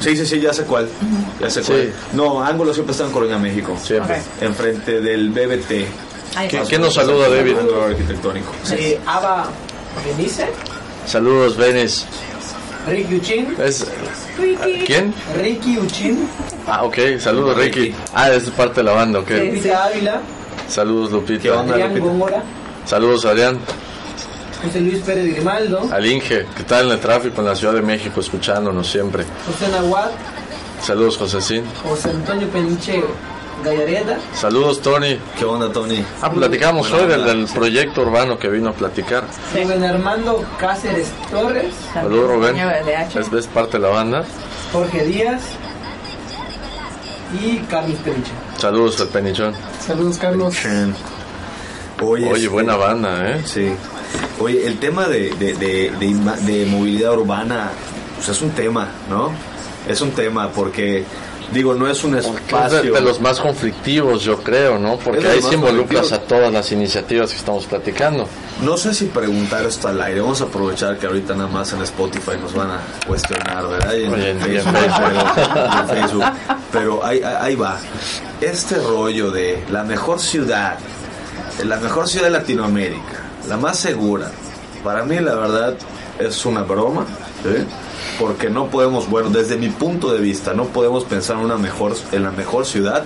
Sí, sí, sí, ya sé cuál. Ya sé Sí. cuál. No, Ángulo siempre está en Colonia, México. Siempre. Enfrente del BBT. Ahí ¿Qué- está. quién nos saluda, David? Ángulo arquitectónico. Sí, Ava Benice, Saludos, Benis. Ricky Uchin, Es, Ricky. ¿Quién? Ricky Uchin, Ah, ok. Saludos, Ricky. Ricky. Ah, es parte de la banda, ok. Lupita Ávila, Saludos, Lupita. ¿Qué onda? Adrián Lupita. Góngora, Saludos, Adrián. José Luis Pérez Grimaldo, Al Inge, que está en el tráfico en la Ciudad de México, escuchándonos siempre. José Nahuatl, Saludos, Josecín. José Antonio Peniche Gallareta, Saludos, Tony. ¿Qué onda, Tony? Ah, platicamos Buena hoy del, proyecto urbano que vino a platicar. Rubén Armando Cáceres Torres, Saludos, Rubén. Es, es parte de la banda. Jorge Díaz y Carlos Peniche. Saludos al Penichón. Saludos, Carlos. Oye, Oye, este, buena banda, ¿eh? Sí. Oye, el tema de, de, de, de movilidad urbana, pues es un tema, ¿no? Es un tema porque, digo, no es un Que es de, espacio. de los más conflictivos, yo creo, ¿no? Porque ahí se involucras a todas las iniciativas que estamos platicando. No sé si preguntar esto al aire. Vamos a aprovechar que ahorita nada más en Spotify nos van a cuestionar, ¿verdad? Y en, Oye, en- Facebook, y en Facebook. Pero, ahí va. Este rollo de la mejor ciudad, la mejor ciudad de Latinoamérica, la más segura, para mí la verdad es una broma, ¿sí? Porque no podemos, bueno, desde mi punto de vista, no podemos pensar en una mejor, en la mejor ciudad.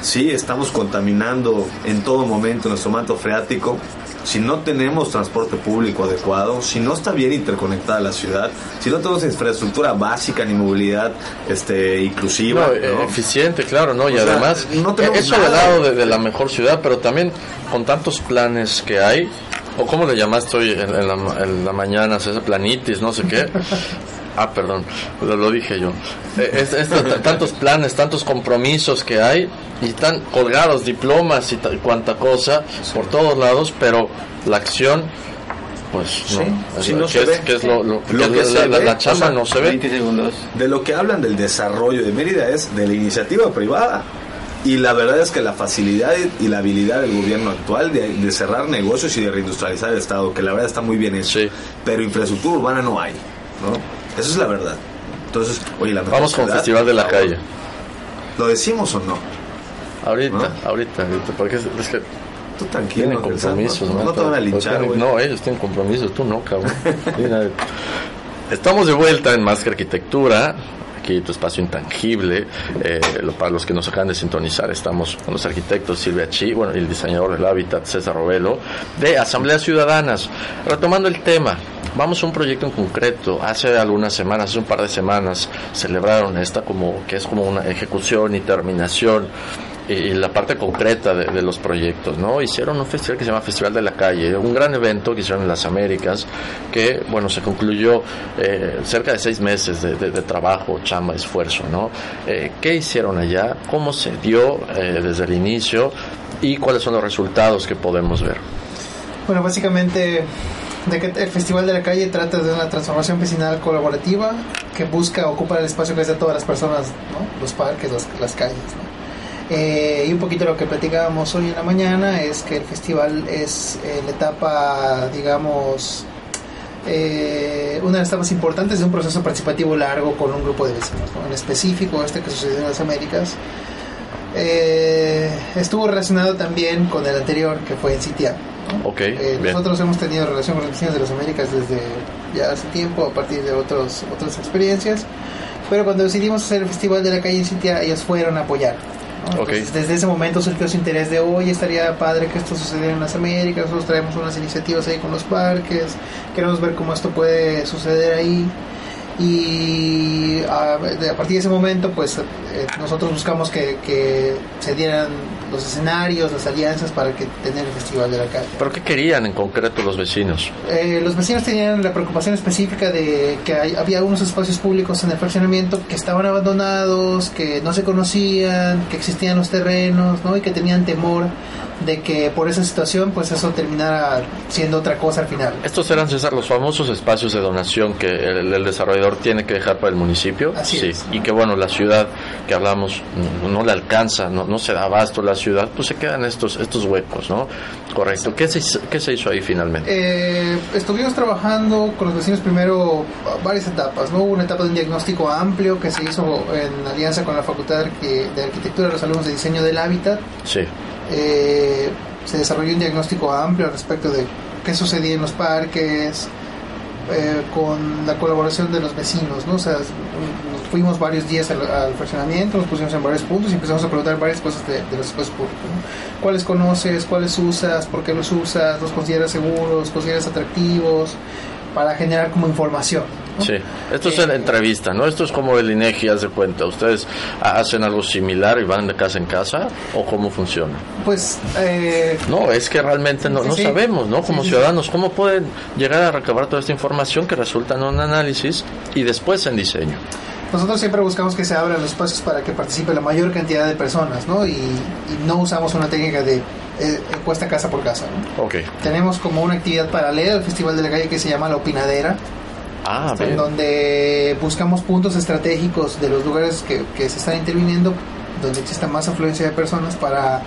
Sí, estamos contaminando en todo momento nuestro manto freático. Si no tenemos transporte público adecuado, si no está bien interconectada la ciudad, si no tenemos infraestructura básica ni movilidad este, inclusiva, No, eh, ¿no? eficiente, claro, ¿no? Y sea, además, no tenemos eso nada. lado de, de la mejor ciudad, pero también con tantos planes que hay, o cómo le llamaste hoy en, en la, en la mañana, César, planitis, no sé qué. Ah, perdón, lo, lo dije yo. Eh, es- tantos planes, tantos compromisos que hay y están colgados diplomas y ta- cuanta cosa por todos lados, pero la acción, pues no. Es sí, lo- no que se es, ve. que es lo, lo- Lo que que es se la, la- ve, la chamba sea, no se ve. segundos. De lo que hablan del desarrollo de Mérida es de la iniciativa privada. Y la verdad es que la facilidad y la habilidad del gobierno actual de, de cerrar negocios y de reindustrializar el Estado, que la verdad está muy bien hecho, Sí. pero infraestructura urbana no hay, ¿no? Esa es la verdad. Entonces, oye, la Vamos con Festival de la. Calle. ¿Lo decimos o no? Ahorita, ¿No? ahorita, ahorita, porque es, es que Tú tranquilo. tienen compromisos, no, ¿no? no te van a linchar, Tienen- güey. No, ellos tienen compromisos, tú no, cabrón. Estamos de vuelta en Más que Arquitectura, espacio intangible. Eh, para los que nos acaban de sintonizar, estamos con los arquitectos Silvia Chi, bueno, y el diseñador del hábitat César Robelo, de Asambleas Ciudadanas. Retomando el tema, vamos a un proyecto en concreto. Hace algunas semanas, hace un par de semanas, celebraron esta como que es como una ejecución y terminación y, la parte concreta de, de los proyectos, ¿no? Hicieron un festival que se llama Festival de la Calle, un gran evento que hicieron en las Américas, que, bueno, se concluyó eh, cerca de seis meses de, de- de trabajo, chamba, esfuerzo, ¿no? Eh, ¿Qué hicieron allá? ¿Cómo se dio eh, desde el inicio? ¿Y cuáles son los resultados que podemos ver? Bueno, básicamente de que el Festival de la Calle trata de una transformación vecinal colaborativa que busca ocupar el espacio que es de todas las personas, ¿no? los parques, las, las calles. ¿no? Eh, y un poquito lo que platicábamos hoy en la mañana es que el festival es eh, la etapa, digamos, eh, una de las etapas importantes de un proceso participativo largo con un grupo de vecinos. ¿no? En específico, este que sucedió en las Américas, Eh, estuvo relacionado también con el anterior, que fue en Citia. ¿no? Ok, Eh, nosotros hemos tenido relación con los vecinos de las Américas desde ya hace tiempo, a partir de otros, otras experiencias. Pero cuando decidimos hacer el Festival de la Calle en Citia, ellos fueron a apoyar. ¿No? Ok. Entonces, desde ese momento surgió su interés de, hoy estaría padre que esto sucediera en las Américas, nosotros traemos unas iniciativas ahí con los parques, queremos ver cómo esto puede suceder ahí. Y a, a partir de ese momento, pues eh, nosotros buscamos que, que se dieran los escenarios, las alianzas para que tener el Festival de la Calle. ¿Pero qué querían en concreto los vecinos? Eh, los vecinos tenían la preocupación específica de que hay- había algunos espacios públicos en el fraccionamiento que estaban abandonados, que no se conocían, que existían los terrenos, ¿no? Y que tenían temor de que por esa situación, pues eso terminara siendo otra cosa al final. Estos eran, César, los famosos espacios de donación que el, el desarrollador tiene que dejar para el municipio. Así sí. es. Y que, bueno, la ciudad que hablamos no, no le alcanza, no, no se da abasto la ciudad, pues se quedan estos, estos huecos, ¿no? Correcto. ¿Qué se, hizo- qué se hizo ahí finalmente? Eh, estuvimos trabajando con los vecinos primero varias etapas, ¿no? Hubo una etapa de un diagnóstico amplio que se hizo en alianza con la Facultad de Arqui- de Arquitectura de los alumnos de diseño del hábitat. Sí. Eh, se desarrolló un diagnóstico amplio al respecto de qué sucedía en los parques, eh, con la colaboración de los vecinos, ¿no? O nos fuimos varios días al, fraccionamiento, nos pusimos en varios puntos y empezamos a preguntar varias cosas de, de los espacios públicos, ¿no? ¿Cuáles conoces? ¿Cuáles usas? ¿Por qué los usas? ¿Los consideras seguros? ¿Los consideras atractivos? Para generar como información. ¿No? Sí, esto es Eh, en entrevista, ¿no? Esto es como el INEGI, haz de cuenta. ¿Ustedes ha- hacen algo similar y van de casa en casa? ¿O cómo funciona? Pues, eh, No, es que realmente no, Sí, no sí. sabemos, ¿no? Como sí, ciudadanos, ¿cómo pueden llegar a recabar toda esta información que resulta en un análisis y después en diseño? Nosotros siempre buscamos que se abran los espacios para que participe la mayor cantidad de personas, ¿no? Y, y no usamos una técnica de eh, encuesta casa por casa, ¿no? Ok. Tenemos como una actividad paralela al Festival de la Calle que se llama La Opinadera, Ah, en bien. donde buscamos puntos estratégicos de los lugares que, que se están interviniendo, donde exista más afluencia de personas para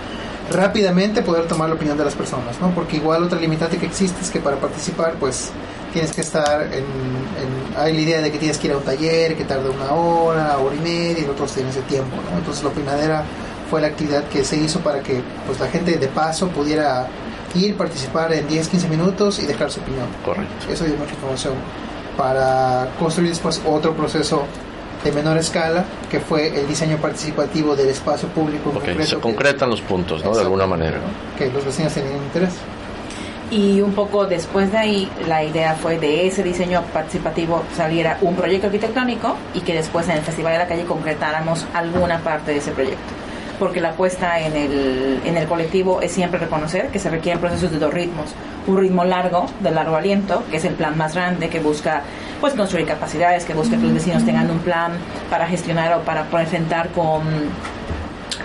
rápidamente poder tomar la opinión de las personas, ¿no? Porque igual otra limitante que existe es que para participar, pues tienes que estar en, en- hay la idea de que tienes que ir a un taller que tarda una hora, hora y media, y nosotros tienen ese tiempo, ¿no? Entonces la opinadera fue la actividad que se hizo para que pues la gente de paso pudiera ir, participar en 10, 15 minutos y dejar su opinión. Correcto. Eso dio mucha información para construir después otro proceso de menor escala, que fue el diseño participativo del espacio público en concreto, se que- concretan los puntos, ¿no? De alguna manera. que los vecinos tenían interés. Y un poco después de ahí, la idea fue de ese diseño participativo saliera un proyecto arquitectónico y que después en el Festival de la Calle concretáramos alguna parte de ese proyecto. Porque la apuesta en el, en el colectivo es siempre reconocer que se requieren procesos de dos ritmos. Un ritmo largo, de largo aliento, que es el plan más grande, que busca pues construir capacidades, que busca que los vecinos tengan un plan para gestionar o para enfrentar con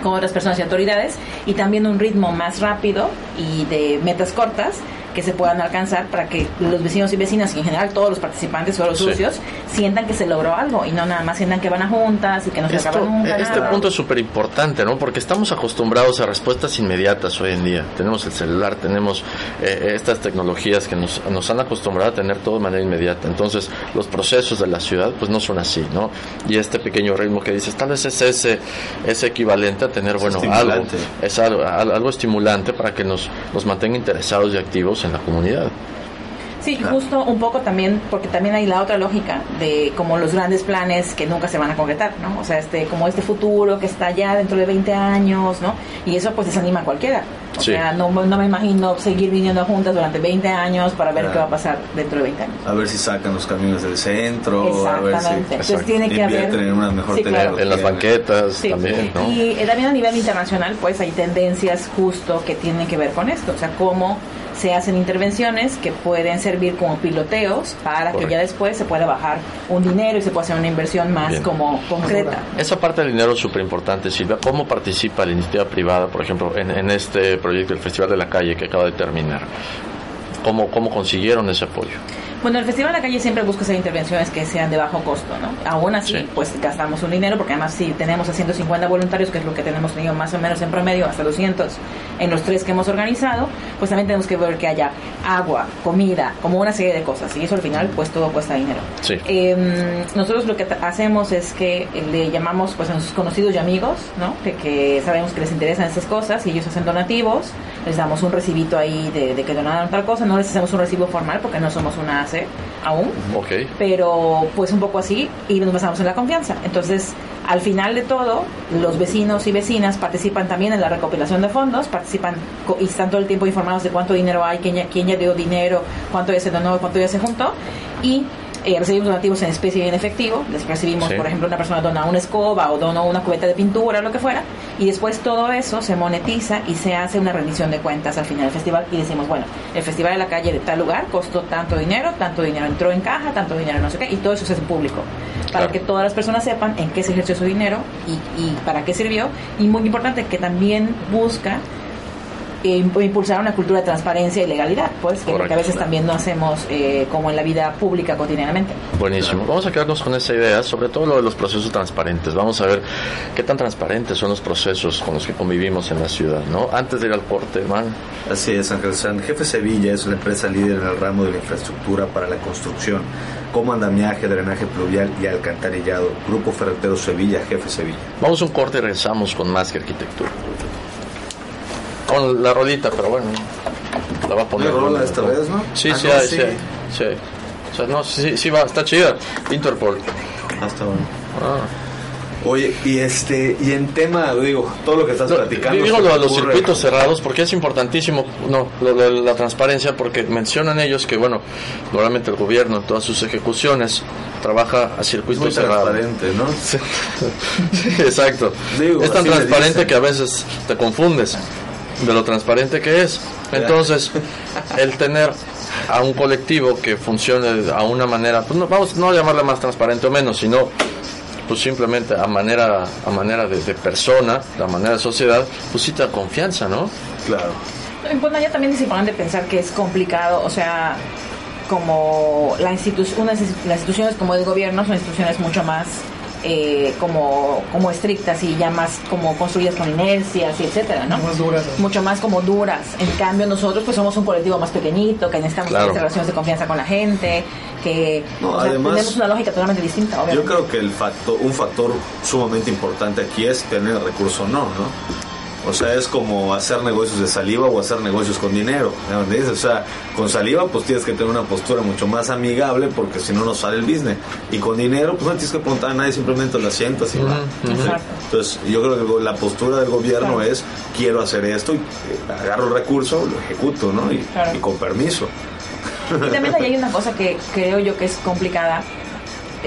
con otras personas y autoridades y también un ritmo más rápido y de metas cortas que se puedan alcanzar para que los vecinos y vecinas y en general todos los participantes, todos los Sí. socios, sientan que se logró algo y no nada más sientan que van a juntas y que no se Esto- acaba nunca. este nada. punto es súper importante, ¿no? Porque estamos acostumbrados a respuestas inmediatas hoy en día. Tenemos el celular, tenemos eh, estas tecnologías que nos, nos han acostumbrado a tener todo de manera inmediata. Entonces, los procesos de la ciudad, pues no son así, ¿no? Y este pequeño ritmo que dices, tal vez es ese, es equivalente a tener, bueno, algo, estimulante. es algo, al- algo estimulante para que nos, nos mantenga interesados y activos en la comunidad. Sí, justo un poco también, porque también hay la otra lógica de como los grandes planes que nunca se van a concretar, ¿no? O sea, este, como este futuro que está ya dentro de 20 años, ¿no? Y eso pues desanima a cualquiera. O Sí. sea, no, no me imagino seguir viniendo juntas durante 2020 años para ver Claro. qué va a pasar dentro de 20 años. A ver si sacan los camiones del centro, a ver Exactamente. si Entonces tiene que haber... una mejor Sí, claro. En las banquetas Sí. también, ¿no? Y eh, también a nivel internacional, pues hay tendencias justo que tienen que ver con esto. O sea, cómo se hacen intervenciones que pueden servir como piloteos para Correcto. que ya después se pueda bajar un dinero y se pueda hacer una inversión más Bien. como concreta. Esa parte del dinero es súper importante, Silvia. ¿Cómo participa la iniciativa privada, por ejemplo, en, en este proyecto del Festival de la Calle que acaba de terminar? ¿Cómo, cómo consiguieron ese apoyo? Bueno, el Festival de la Calle siempre busca hacer intervenciones que sean de bajo costo, ¿no? Aún así, Sí. pues gastamos un dinero, porque además si tenemos a 150 voluntarios, que es lo que tenemos tenido más o menos en promedio, hasta 200 en los tres que hemos organizado, pues también tenemos que ver que haya agua, comida, como una serie de cosas, y eso al final, pues todo cuesta dinero. Sí. Eh, nosotros lo que hacemos es que le llamamos pues a nuestros conocidos y amigos, ¿no? Que, que sabemos que les interesan estas cosas y ellos hacen donativos, les damos un recibito ahí de, de que donaron tal cosa, no les hacemos un recibo formal porque no somos una AC aún, Ok. pero pues un poco así y nos basamos en la confianza. Entonces, al final de todo, los vecinos y vecinas participan también en la recopilación de fondos, participan y están todo el tiempo informados de cuánto dinero hay, quién ya, quién ya dio dinero, cuánto ya se donó, cuánto ya se juntó y eh, recibimos donativos en especie y en efectivo. Les recibimos, Sí. por ejemplo, una persona dona una escoba o donó una cubeta de pintura, lo que fuera, y después todo eso se monetiza y se hace una rendición de cuentas al final del festival y decimos, bueno, el festival de la calle de tal lugar costó tanto dinero, tanto dinero entró en caja, tanto dinero no sé qué, y todo eso se hace público para Claro. que todas las personas sepan en qué se ejerció su dinero y, y para qué sirvió. Y muy importante que también busca eh, imp- impulsar una cultura de transparencia y legalidad, pues, que, es lo que a veces también no hacemos eh, como en la vida pública cotidianamente. Buenísimo. Vamos a quedarnos con esa idea, sobre todo lo de los procesos transparentes. Vamos a ver qué tan transparentes son los procesos con los que convivimos en la ciudad, ¿no? Antes de ir al corte, man. Así es, Ángel San. Jefe Sevilla es una empresa líder en el ramo de la infraestructura para la construcción, como andamiaje, drenaje pluvial y alcantarillado. Grupo Ferretero Sevilla, Jefe Sevilla. Vamos a un corte y regresamos con más que arquitectura. Con la rolita, pero bueno, la va a poner. ¿Hay rola esta vez, no? Sí, Ah, sí, hay, sí. sí. O sea, no, sí, sí va, está chida. Interpol. Hasta ahora. Ah. Oye, y este, y en tema, digo, todo lo que estás No, platicando. digo lo de los circuitos cerrados porque es importantísimo, no, lo de la transparencia porque mencionan ellos que, bueno, normalmente el gobierno en todas sus ejecuciones trabaja a Es circuitos muy cerrados. transparente, ¿no? Sí, exacto. Digo, es tan transparente que a veces te confundes de lo transparente que es. Entonces, el tener a un colectivo que funcione a una manera, pues no, vamos no a llamarla más transparente o menos, sino pues simplemente a manera a manera de, de persona, a manera de sociedad, pues sí te da confianza, ¿no? Claro. Bueno, ya también es importante pensar que es complicado, o sea, como la institu- unas inst- las instituciones como el gobierno son instituciones mucho más eh, como, como estrictas y ya más como construidas con inercias y etcétera, ¿no? Más duras. Mucho más como duras. En cambio, nosotros pues somos un colectivo más pequeñito, que necesitamos Claro. tener relaciones de confianza con la gente, que No, o sea, además- tenemos una lógica totalmente distinta, Yo obviamente. creo que el factor, un factor sumamente importante aquí es tener recurso o no, ¿no? O sea, es como hacer negocios de saliva o hacer negocios con dinero. ¿me entiendes? O sea, con saliva pues tienes que tener una postura mucho más amigable porque si no no sale el business. Y con dinero pues no tienes que preguntar a nadie, simplemente lo asientas y va. Exacto. Entonces yo creo que la postura del gobierno Claro. es quiero hacer esto y eh, agarro el recurso, lo ejecuto, ¿no? Y, Claro. y con permiso. Y también ahí hay una cosa que creo yo que es complicada,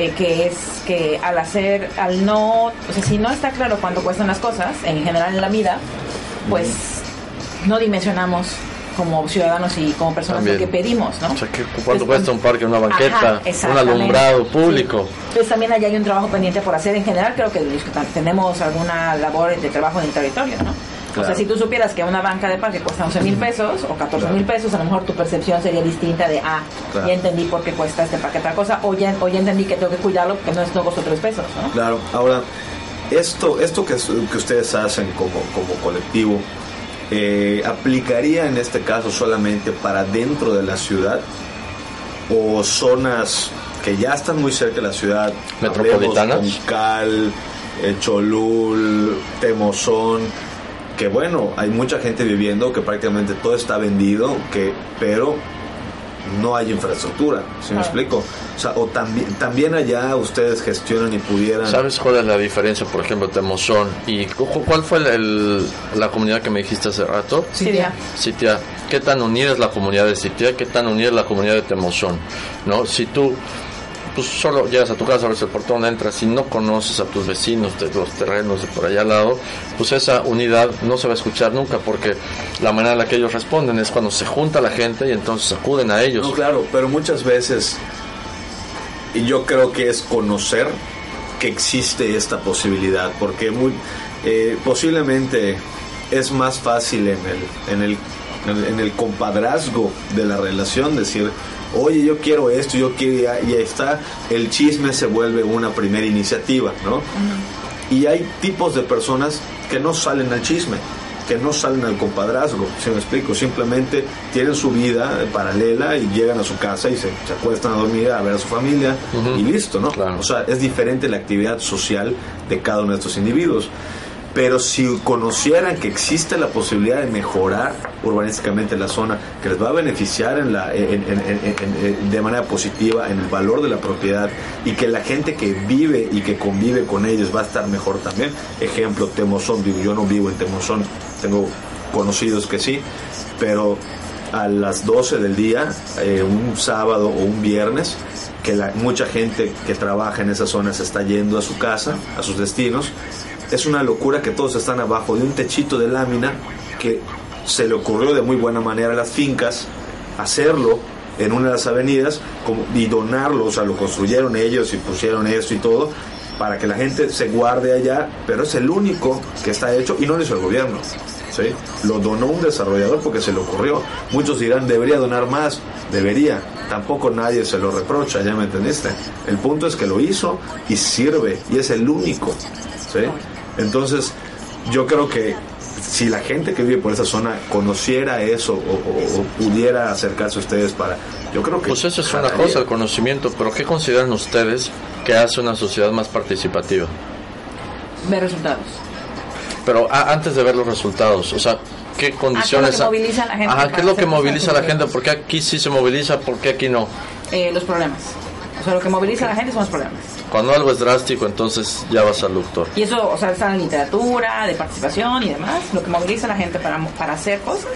eh, que es que al hacer, al no, o sea, si no está claro cuánto cuestan las cosas, en general en la vida, pues no dimensionamos como ciudadanos y como personas También. lo que pedimos, ¿no? O sea, ¿qué- ¿cuánto cuesta un parque, una Ajá, banqueta, un alumbrado público? Sí. Entonces también allá hay un trabajo pendiente por hacer en general, creo que tenemos alguna labor de trabajo en el territorio, ¿no? O sea, si tú supieras que una banca de parque cuesta 11 mil pesos o 14 mil pesos, a lo mejor tu percepción sería distinta de, ah, Claro. ya entendí por qué cuesta este parque tal cosa, o ya, o ya entendí que tengo que cuidarlo porque no es no costó 3 pesos, ¿no? Claro, ahora, esto, esto que, que ustedes hacen como, como colectivo, eh, ¿aplicaría en este caso solamente para dentro de la ciudad o zonas que ya están muy cerca de la ciudad? ¿Metropolitanas? Juncal, eh, Cholul, Temozón, que bueno, hay mucha gente viviendo, que prácticamente todo está vendido, que, pero no hay infraestructura, ¿sí me Claro. explico? O sea, o también, también allá ustedes gestionan y pudieran... ¿Sabes cuál es la diferencia, por ejemplo, Temozón? ¿Y cu- cuál fue el- el- la comunidad que me dijiste hace rato? Ya. Sitia, ¿qué tan unida es la comunidad de Sitia? ¿Qué tan unida es la comunidad de Temozón? ¿No? Si tú pues solo llegas a tu casa, abres el portón, entras y no conoces a tus vecinos de los terrenos de por allá al lado, pues esa unidad no se va a escuchar nunca porque la manera en la que ellos responden es cuando se junta la gente y entonces acuden a ellos. No, claro, pero muchas veces y yo creo que es conocer que existe esta posibilidad, porque muy eh, posiblemente es más fácil en el, en el en el compadrazgo de la relación, decir, oye, yo quiero esto, yo quiero, y ahí está, el chisme se vuelve una primera iniciativa, ¿no? Y hay tipos de personas que no salen al chisme, que no salen al compadrazgo, si me explico, simplemente tienen su vida paralela y llegan a su casa y se, se acuestan a dormir, a ver a su familia y listo, ¿no? Claro. O sea, es diferente la actividad social de cada uno de estos individuos. Pero si conocieran que existe la posibilidad de mejorar urbanísticamente la zona, que les va a beneficiar en la, en- en- de manera positiva en el valor de la propiedad y que la gente que vive y que convive con ellos va a estar mejor también. Ejemplo, Temozón, digo, yo no vivo en Temozón, tengo conocidos que sí, pero a las 12 del día, eh, un sábado o un viernes, que la, mucha gente que trabaja en esa zona se está yendo a su casa, a sus destinos, es una locura que todos están abajo de un techito de lámina que se le ocurrió de muy buena manera a las fincas hacerlo en una de las avenidas y donarlo, o sea, lo construyeron ellos y pusieron eso y todo para que la gente se guarde allá, pero es el único que está hecho y no lo hizo el gobierno. ¿sí? Lo donó un desarrollador porque se le ocurrió. Muchos dirán, debería donar más, debería. Tampoco nadie se lo reprocha, ya me entendiste. El punto es que lo hizo y sirve y es el único. ¿sí? Entonces, yo creo que si la gente que vive por esa zona conociera eso o, o- o pudiera acercarse a ustedes para... Yo creo que... Pues eso es una cosa, el conocimiento, pero ¿qué consideran ustedes que hace una sociedad más participativa? Ver resultados. Pero a- antes de ver los resultados, o sea, ¿qué condiciones... que moviliza a la gente Ajá, ¿qué es lo que moviliza a la gente? ¿Por qué aquí sí se moviliza? ¿Por qué aquí no? Eh, los problemas. O sea, lo que moviliza a la gente son los problemas. Cuando algo es drástico, entonces ya vas al doctor. Y eso, o sea, está en literatura, de participación y demás. Lo que moviliza a la gente para, para hacer cosas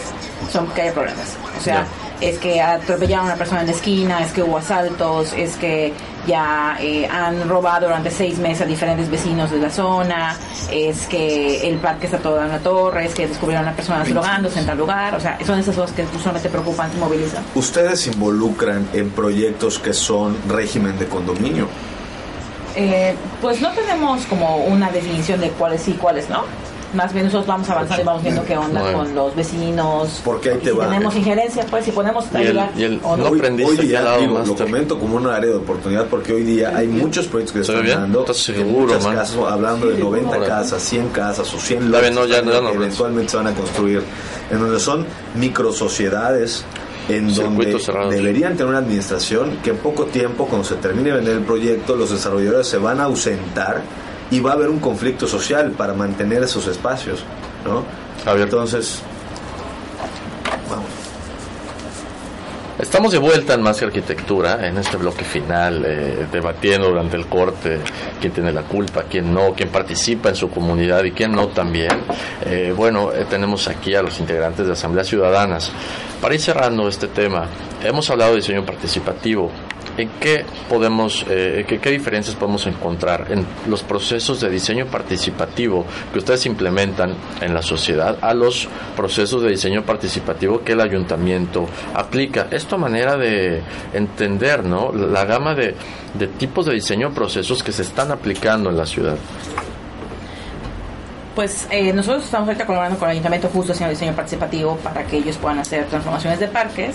son que hay problemas. O sea, es que atropellaron a una persona en la esquina, es que hubo asaltos, es que ya eh, han robado durante seis meses a diferentes vecinos de la zona, es que el parque está todo en la torre, es que descubrieron a personas drogándose en tal lugar. O sea, son esas cosas que usualmente preocupan y movilizan. ¿Ustedes se involucran en proyectos que son régimen de condominio? Eh, pues no tenemos como una definición de cuáles sí y cuáles no. Más bien nosotros vamos avanzando y vamos viendo qué onda Bueno. con los vecinos. Porque ahí te si va. tenemos injerencia, pues si podemos Y el- ayudar y el- o no. hoy, día, digo, lo comento como un área de oportunidad porque hoy día hay muchos proyectos que ¿Se están dando ¿Estás en seguro, man? casas, hablando de 90 Órale. casas, 100 casas o 100 Está bien, lotes no, ya- ya no que hables. eventualmente se van a construir en donde son micro en donde deberían tener una administración que en poco tiempo cuando se termine de vender el proyecto los desarrolladores se van a ausentar y va a haber un conflicto social para mantener esos espacios ¿no? Javier. entonces vamos Estamos de vuelta en Más que Arquitectura, en este bloque final, eh, debatiendo durante el corte quién tiene la culpa, quién no, quién participa en su comunidad y quién no también. Eh, bueno, eh, tenemos aquí a los integrantes de Asambleas Ciudadanas. Para ir cerrando este tema, hemos hablado de diseño participativo. ¿En qué podemos, eh, qué, diferencias podemos encontrar en los procesos de diseño participativo que ustedes implementan en la sociedad a los procesos de diseño participativo que el ayuntamiento aplica? Esto manera de entender, ¿no? La gama de, de tipos de diseño procesos que se están aplicando en la ciudad. Pues eh, nosotros estamos ahorita colaborando con el ayuntamiento justo haciendo diseño participativo para que ellos puedan hacer transformaciones de parques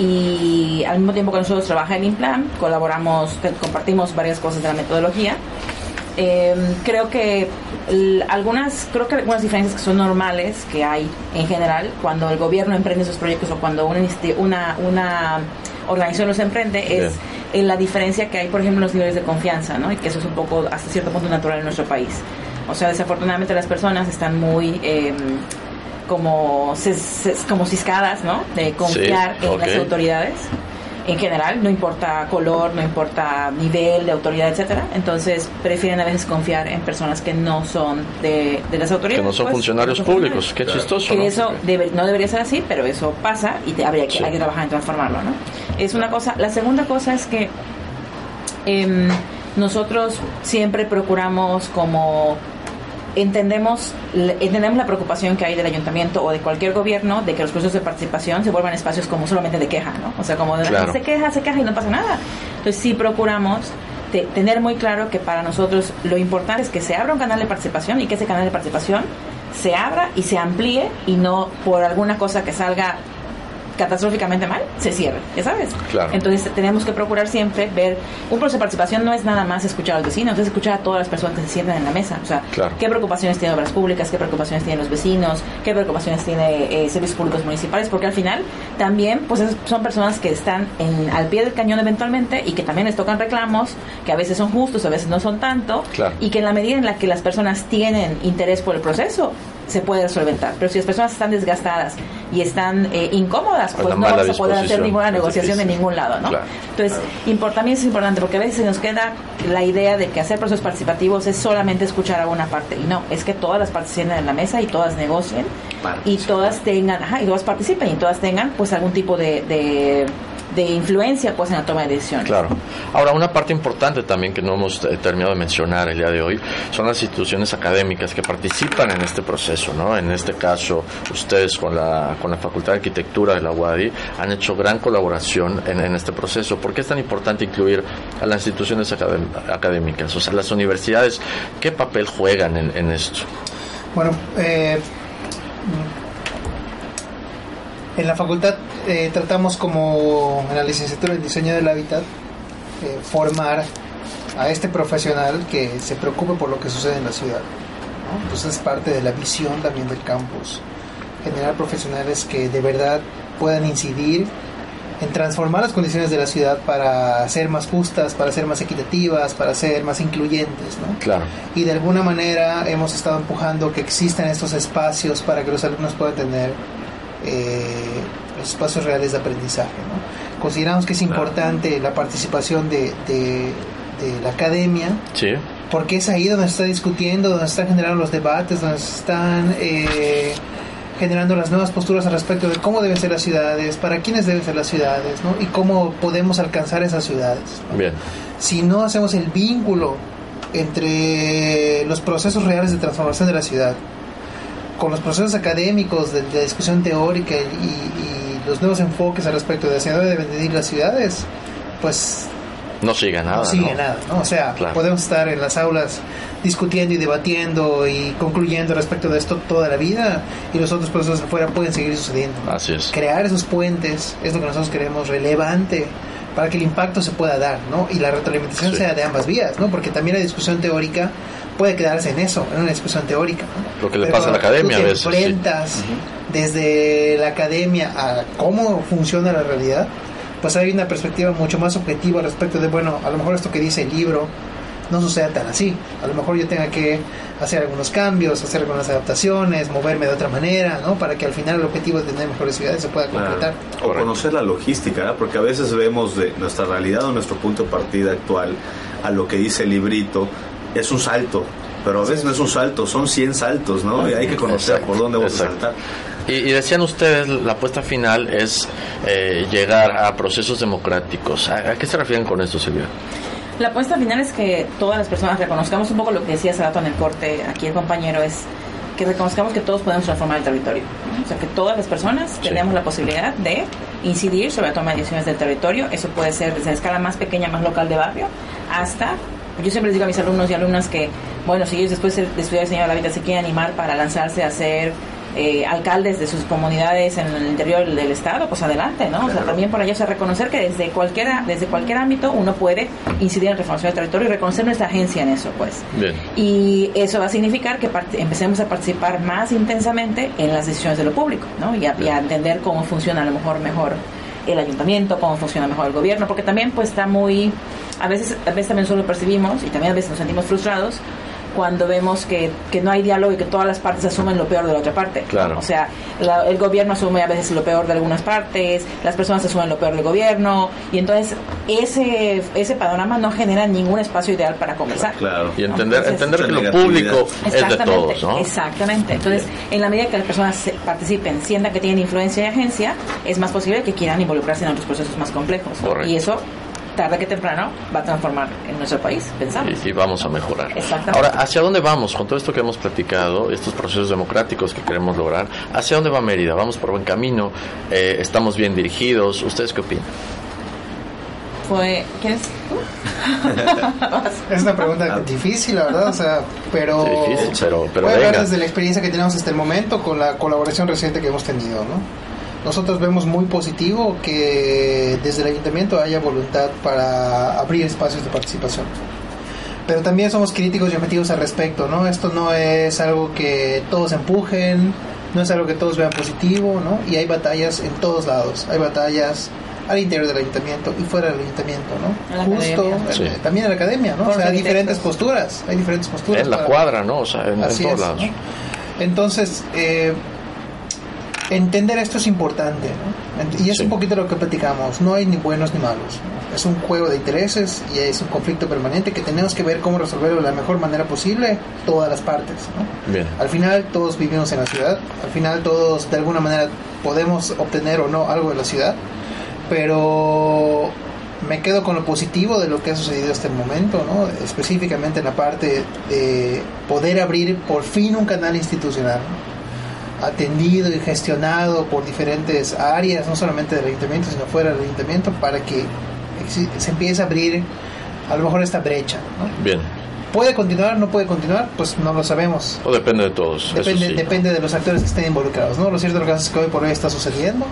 y al mismo tiempo que nosotros trabajamos en Implan, colaboramos, compartimos varias cosas de la metodología. Eh, creo que algunas, creo que algunas diferencias que son normales que hay en general cuando el gobierno emprende esos proyectos o cuando una, una, una organización los emprende es en la diferencia que hay, por ejemplo, en los niveles de confianza, ¿no? Y que eso es un poco, hasta cierto punto, natural en nuestro país. O sea, desafortunadamente las personas están muy eh, como, como ciscadas, ¿no? De confiar Sí, en ok. las autoridades en general, no importa color, no importa nivel de autoridad, etcétera. Entonces prefieren a veces confiar en personas que no son de, de las autoridades. Que no son pues, funcionarios no son públicos. funcionarios. Qué chistoso. Que ¿no? eso debe- no debería ser así, pero eso pasa y te- habría que, Sí. hay que trabajar en transformarlo, ¿no? Es una cosa. La segunda cosa es que em, nosotros siempre procuramos como entendemos entendemos la preocupación que hay del ayuntamiento o de cualquier gobierno de que los procesos de participación se vuelvan espacios como solamente de queja, ¿no? O sea, como de la Claro. se queja, se queja y no pasa nada. Entonces sí procuramos te- tener muy claro que para nosotros lo importante es que se abra un canal de participación y que ese canal de participación se abra y se amplíe y no por alguna cosa que salga catastróficamente mal, se cierre, ya sabes. Claro. Entonces tenemos que procurar siempre ver, un proceso de participación no es nada más escuchar a los vecinos, es escuchar a todas las personas que se sientan en la mesa. O sea, Claro. qué preocupaciones tienen obras públicas, qué preocupaciones tienen los vecinos, qué preocupaciones tiene eh, servicios públicos municipales, porque al final también pues es- son personas que están en, al pie del cañón eventualmente y que también les tocan reclamos, que a veces son justos, a veces no son tanto, Claro. y que en la medida en la que las personas tienen interés por el proceso, se puede solventar. Pero si las personas están desgastadas y están eh, incómodas, Pues no vamos a poder hacer ninguna negociación de ningún lado, ¿no? Claro. Entonces, import- también es importante porque a veces se nos queda la idea de que hacer procesos participativos es solamente escuchar a una parte y no, es que todas las partes sienten en la mesa y todas negocien y todas tengan, ajá, y todas participen y todas tengan pues algún tipo de, de, de influencia pues en la toma de decisiones. Claro. Ahora, una parte importante también que no hemos eh, terminado de mencionar el día de hoy son las instituciones académicas que participan en este proceso, ¿no? En este caso, ustedes con la, con la Facultad de Arquitectura de la UADI han hecho gran colaboración en, en este proceso. ¿Por qué es tan importante incluir a las instituciones académ- académicas? O sea, las universidades, ¿qué papel juegan en, en esto? Bueno, eh, en la facultad eh, tratamos como en la licenciatura en diseño del hábitat eh, formar a este profesional que se preocupe por lo que sucede en la ciudad. ¿no? Entonces es parte de la visión también del campus. Generar profesionales que de verdad puedan incidir en transformar las condiciones de la ciudad para ser más justas, para ser más equitativas, para ser más incluyentes. ¿no? Claro. y de alguna manera hemos estado empujando que existan estos espacios para que los alumnos puedan tener eh, espacios reales de aprendizaje. ¿no? Consideramos que es importante la participación de, de- de la academia Sí. porque es ahí donde se está discutiendo, donde se están generando los debates, donde se están eh, generando las nuevas posturas al respecto de cómo deben ser las ciudades, para quiénes deben ser las ciudades, ¿no? y cómo podemos alcanzar esas ciudades. ¿no? Bien. si no hacemos el vínculo entre los procesos reales de transformación de la ciudad con los procesos académicos de, de discusión teórica y, y los nuevos enfoques al respecto de hacia dónde deben de ir las ciudades, pues No sigue nada. no sigue ¿no? nada, ¿no? O sea, Claro. podemos estar en las aulas discutiendo y debatiendo y concluyendo respecto de esto toda la vida y los otros procesos afuera pueden seguir sucediendo. Así es. Crear esos puentes es lo que nosotros queremos relevante para que el impacto se pueda dar, ¿no? Y la retroalimentación Sí. sea de ambas vías, ¿no? Porque también la discusión teórica puede quedarse en eso, en una discusión teórica. ¿no? Lo que le Pero pasa a la academia a veces, sí. enfrentas desde la academia a cómo funciona la realidad, pues hay una perspectiva mucho más objetiva respecto de, bueno, a lo mejor esto que dice el libro no suceda tan así. A lo mejor yo tenga que hacer algunos cambios, hacer algunas adaptaciones, moverme de otra manera, ¿no? Para que al final el objetivo de tener mejores ciudades se pueda completar. O Correcto. conocer la logística, ¿verdad? porque a veces vemos de nuestra realidad o nuestro punto de partida actual a lo que dice el librito, es un salto, pero a veces no es un salto, son 100 saltos, ¿no? Y hay que conocer Exacto, por dónde vamos a saltar. Y, y decían ustedes, la apuesta final es eh, llegar a procesos democráticos. ¿A, a qué se refieren con esto, Silvia? La apuesta final es que todas las personas reconozcamos un poco lo que decía hace rato en el corte aquí el compañero, es que reconozcamos que todos podemos transformar el territorio. ¿no? O sea, que todas las personas Sí. tenemos la posibilidad de incidir sobre la toma de decisiones del territorio. Eso puede ser desde la escala más pequeña, más local de barrio, hasta... Yo siempre les digo a mis alumnos y alumnas que, bueno, si ellos después de estudiar diseño de la vida se quieren animar para lanzarse a ser eh, alcaldes de sus comunidades en el interior del estado, pues adelante, ¿no? O sea, Claro. también por ello es reconocer que desde cualquiera, desde cualquier ámbito uno puede incidir en la transformación del territorio y reconocer nuestra agencia en eso, pues. Bien. Y eso va a significar que empecemos a participar más intensamente en las decisiones de lo público, ¿no? Y a, y a entender cómo funciona a lo mejor mejor el ayuntamiento, cómo funciona mejor el gobierno, porque también pues está muy, a veces, a veces también solo percibimos y también a veces nos sentimos frustrados cuando vemos que, que no hay diálogo y que todas las partes asumen lo peor de la otra parte. Claro. O sea, la- el gobierno asume a veces lo peor de algunas partes, las personas asumen lo peor del gobierno, y entonces ese, ese panorama no genera ningún espacio ideal para conversar. Claro. Y entender, Entonces, entender que lo público es de todos, ¿no? Exactamente. Entonces, en la medida que las personas se- participen, sientan que tienen influencia y agencia, es más posible que quieran involucrarse en otros procesos más complejos. Correcto. Y eso, tarde que temprano, va a transformar en nuestro país, pensamos. Y, y vamos a mejorar. Exactamente. Ahora, ¿hacia dónde vamos con todo esto que hemos platicado, estos procesos democráticos que queremos lograr? ¿Hacia dónde va Mérida? ¿Vamos por buen camino? Eh, ¿Estamos bien dirigidos? ¿Ustedes qué opinan? fue... ¿Quién es? Es una pregunta difícil, la verdad, o sea, pero... Sí, difícil, pero- pero voy a hablar venga. desde la experiencia que tenemos hasta el momento con la colaboración reciente que hemos tenido, ¿no? Nosotros vemos muy positivo que desde el ayuntamiento haya voluntad para abrir espacios de participación. Pero también somos críticos y objetivos al respecto, ¿no? Esto no es algo que todos empujen, no es algo que todos vean positivo, ¿no? Y hay batallas en todos lados. Hay batallas al interior del ayuntamiento y fuera del ayuntamiento, ¿no? La Justo. Sí. eh, también en la academia, ¿no? O Por sea, hay diferentes posturas, hay diferentes posturas. En la para- cuadra, ¿no? O sea, en, en todos es, lados. ¿no? Entonces, eh, entender esto es importante, ¿no? Y es Sí. un poquito lo que platicamos, no hay ni buenos ni malos, es un juego de intereses y es un conflicto permanente que tenemos que ver cómo resolverlo de la mejor manera posible, todas las partes, ¿no? Bien. Al final todos vivimos en la ciudad, al final todos de alguna manera podemos obtener o no algo de la ciudad, pero me quedo con lo positivo de lo que ha sucedido hasta el momento, ¿no? específicamente en la parte de poder abrir por fin un canal institucional ¿no? Atendido y gestionado por diferentes áreas, no solamente del ayuntamiento, sino fuera del ayuntamiento, para que se empiece a abrir a lo mejor esta brecha. ¿no? Bien. ¿Puede continuar? ¿No puede continuar? Pues no lo sabemos. Todo depende de todos. Depende, sí. depende de los actores que estén involucrados, ¿no? Lo cierto del caso es que hoy por hoy está sucediendo.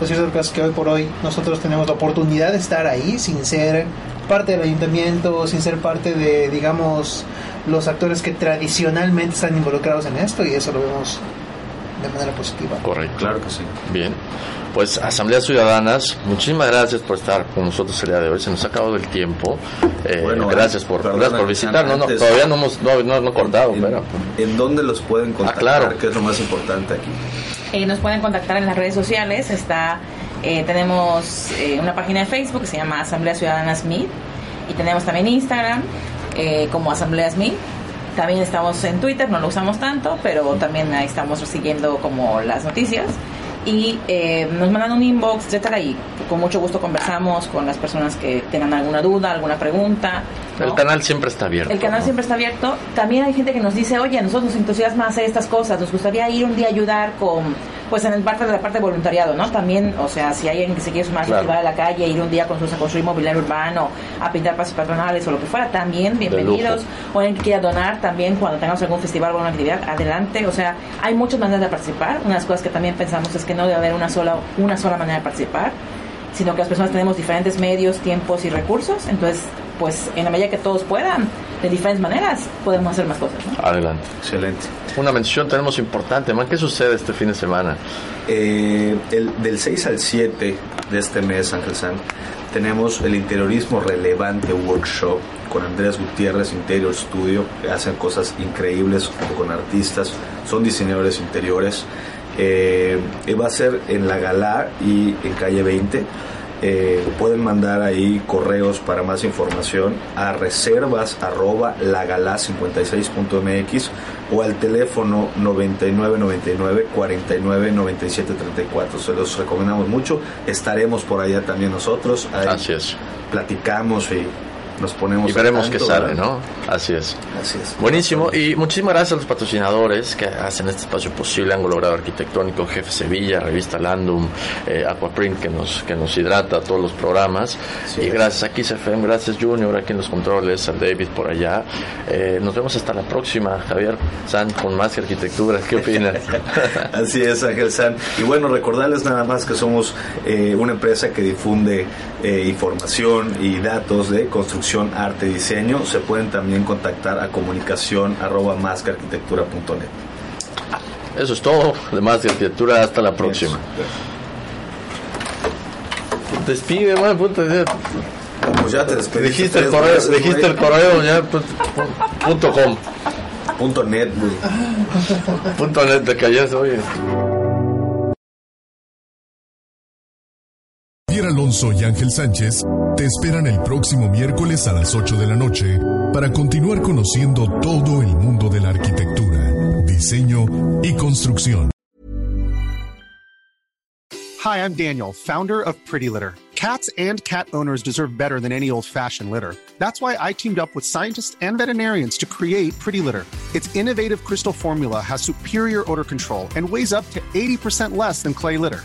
Lo cierto del caso es que hoy por hoy nosotros tenemos la oportunidad de estar ahí sin ser parte del ayuntamiento, sin ser parte de, digamos, los actores que tradicionalmente están involucrados en esto y eso lo vemos de manera positiva. Correcto. Claro que sí. Bien. Pues Asambleas Ciudadanas, muchísimas gracias por estar con nosotros el día de hoy. Se nos ha acabado el tiempo. Eh, Bueno, gracias por, perdona, gracias por visitar. No, no, todavía no hemos no, no, no cortado, en, pero ¿En dónde los pueden contactar? claro. ¿Qué es lo más importante aquí? Eh, nos pueden contactar en las redes sociales. Está, eh, tenemos eh, una página de Facebook que se llama Asamblea Ciudadana SMIT y tenemos también Instagram eh, como Asamblea SMIT. También estamos en Twitter, no lo usamos tanto, pero también ahí estamos siguiendo como las noticias. Y eh, nos mandan un inbox, etcétera, y con mucho gusto conversamos con las personas que tengan alguna duda, alguna pregunta. ¿no? el canal siempre está abierto. El canal ¿no? siempre está abierto. También hay gente que nos dice, oye, a nosotros nos entusiasma hacer estas cosas, nos gustaría ir un día a ayudar con, pues en el parte de la parte de voluntariado, ¿no? También, o sea, si hay alguien que se quiere sumar a Claro. a la calle, ir un día con sus a construir mobiliario urbano, a pintar pasos patronales o lo que fuera, también bienvenidos. O alguien que quiera donar también cuando tengamos algún festival o alguna actividad, adelante. O sea, hay muchas maneras de participar. Una de las cosas que también pensamos es que no debe haber una sola, una sola manera de participar sino que las personas tenemos diferentes medios, tiempos y recursos, entonces, pues en la medida que todos puedan, de diferentes maneras, podemos hacer más cosas. ¿no? Adelante. Excelente. Una mención tenemos importante, man. ¿Qué sucede este fin de semana? Eh, el, del 6 al 7 de este mes, Ángel San, tenemos el interiorismo relevante workshop con Andrés Gutiérrez Interior Studio, que hacen cosas increíbles junto con artistas, son diseñadores interiores. Eh, y va a ser en La Galá y en calle 20. Eh, pueden mandar ahí correos para más información a reservas arroba lagala56.mx o al teléfono 9999 49 97 34 se los recomendamos mucho. Estaremos por allá también nosotros. Ahí Así es. platicamos y nos ponemos Y veremos qué sale, ¿verdad? ¿no? Así es. así es Buenísimo. Y muchísimas gracias a los patrocinadores que hacen este espacio posible. Ángulo Grado Arquitectónico, Jefe Sevilla, Revista Landum, eh, Aquaprint que nos, que nos hidrata todos los programas. Sí, y gracias a KISFM, gracias Junior aquí en los controles, al David por allá. Eh, nos vemos hasta la próxima. Javier San con más que arquitectura. ¿Qué opinas? Así es, Ángel San. Y bueno, recordarles nada más que somos eh, una empresa que difunde eh, información y datos de construcción, arte y diseño. Se pueden también contactar a comunicación arroba mascarquitectura.net. Eso es todo. De más que arquitectura. Hasta la próxima. Despide, man, puta. Pues ya te despediste Dijiste el correo, veces, dijiste güey. el correo ya pu- pu- punto com, Punto net, güey. punto net te callas, oye. Javier Alonso y Ángel Sánchez te esperan el próximo miércoles a las 8 de la noche para continuar conociendo todo el mundo de la arquitectura, diseño y construcción. Hi, I'm Daniel, founder of Pretty Litter. Cats and cat owners deserve better than any old fashioned litter. That's why I teamed up with scientists and veterinarians to create Pretty Litter. Its innovative crystal formula has superior odor control and weighs up to 80% less than clay litter.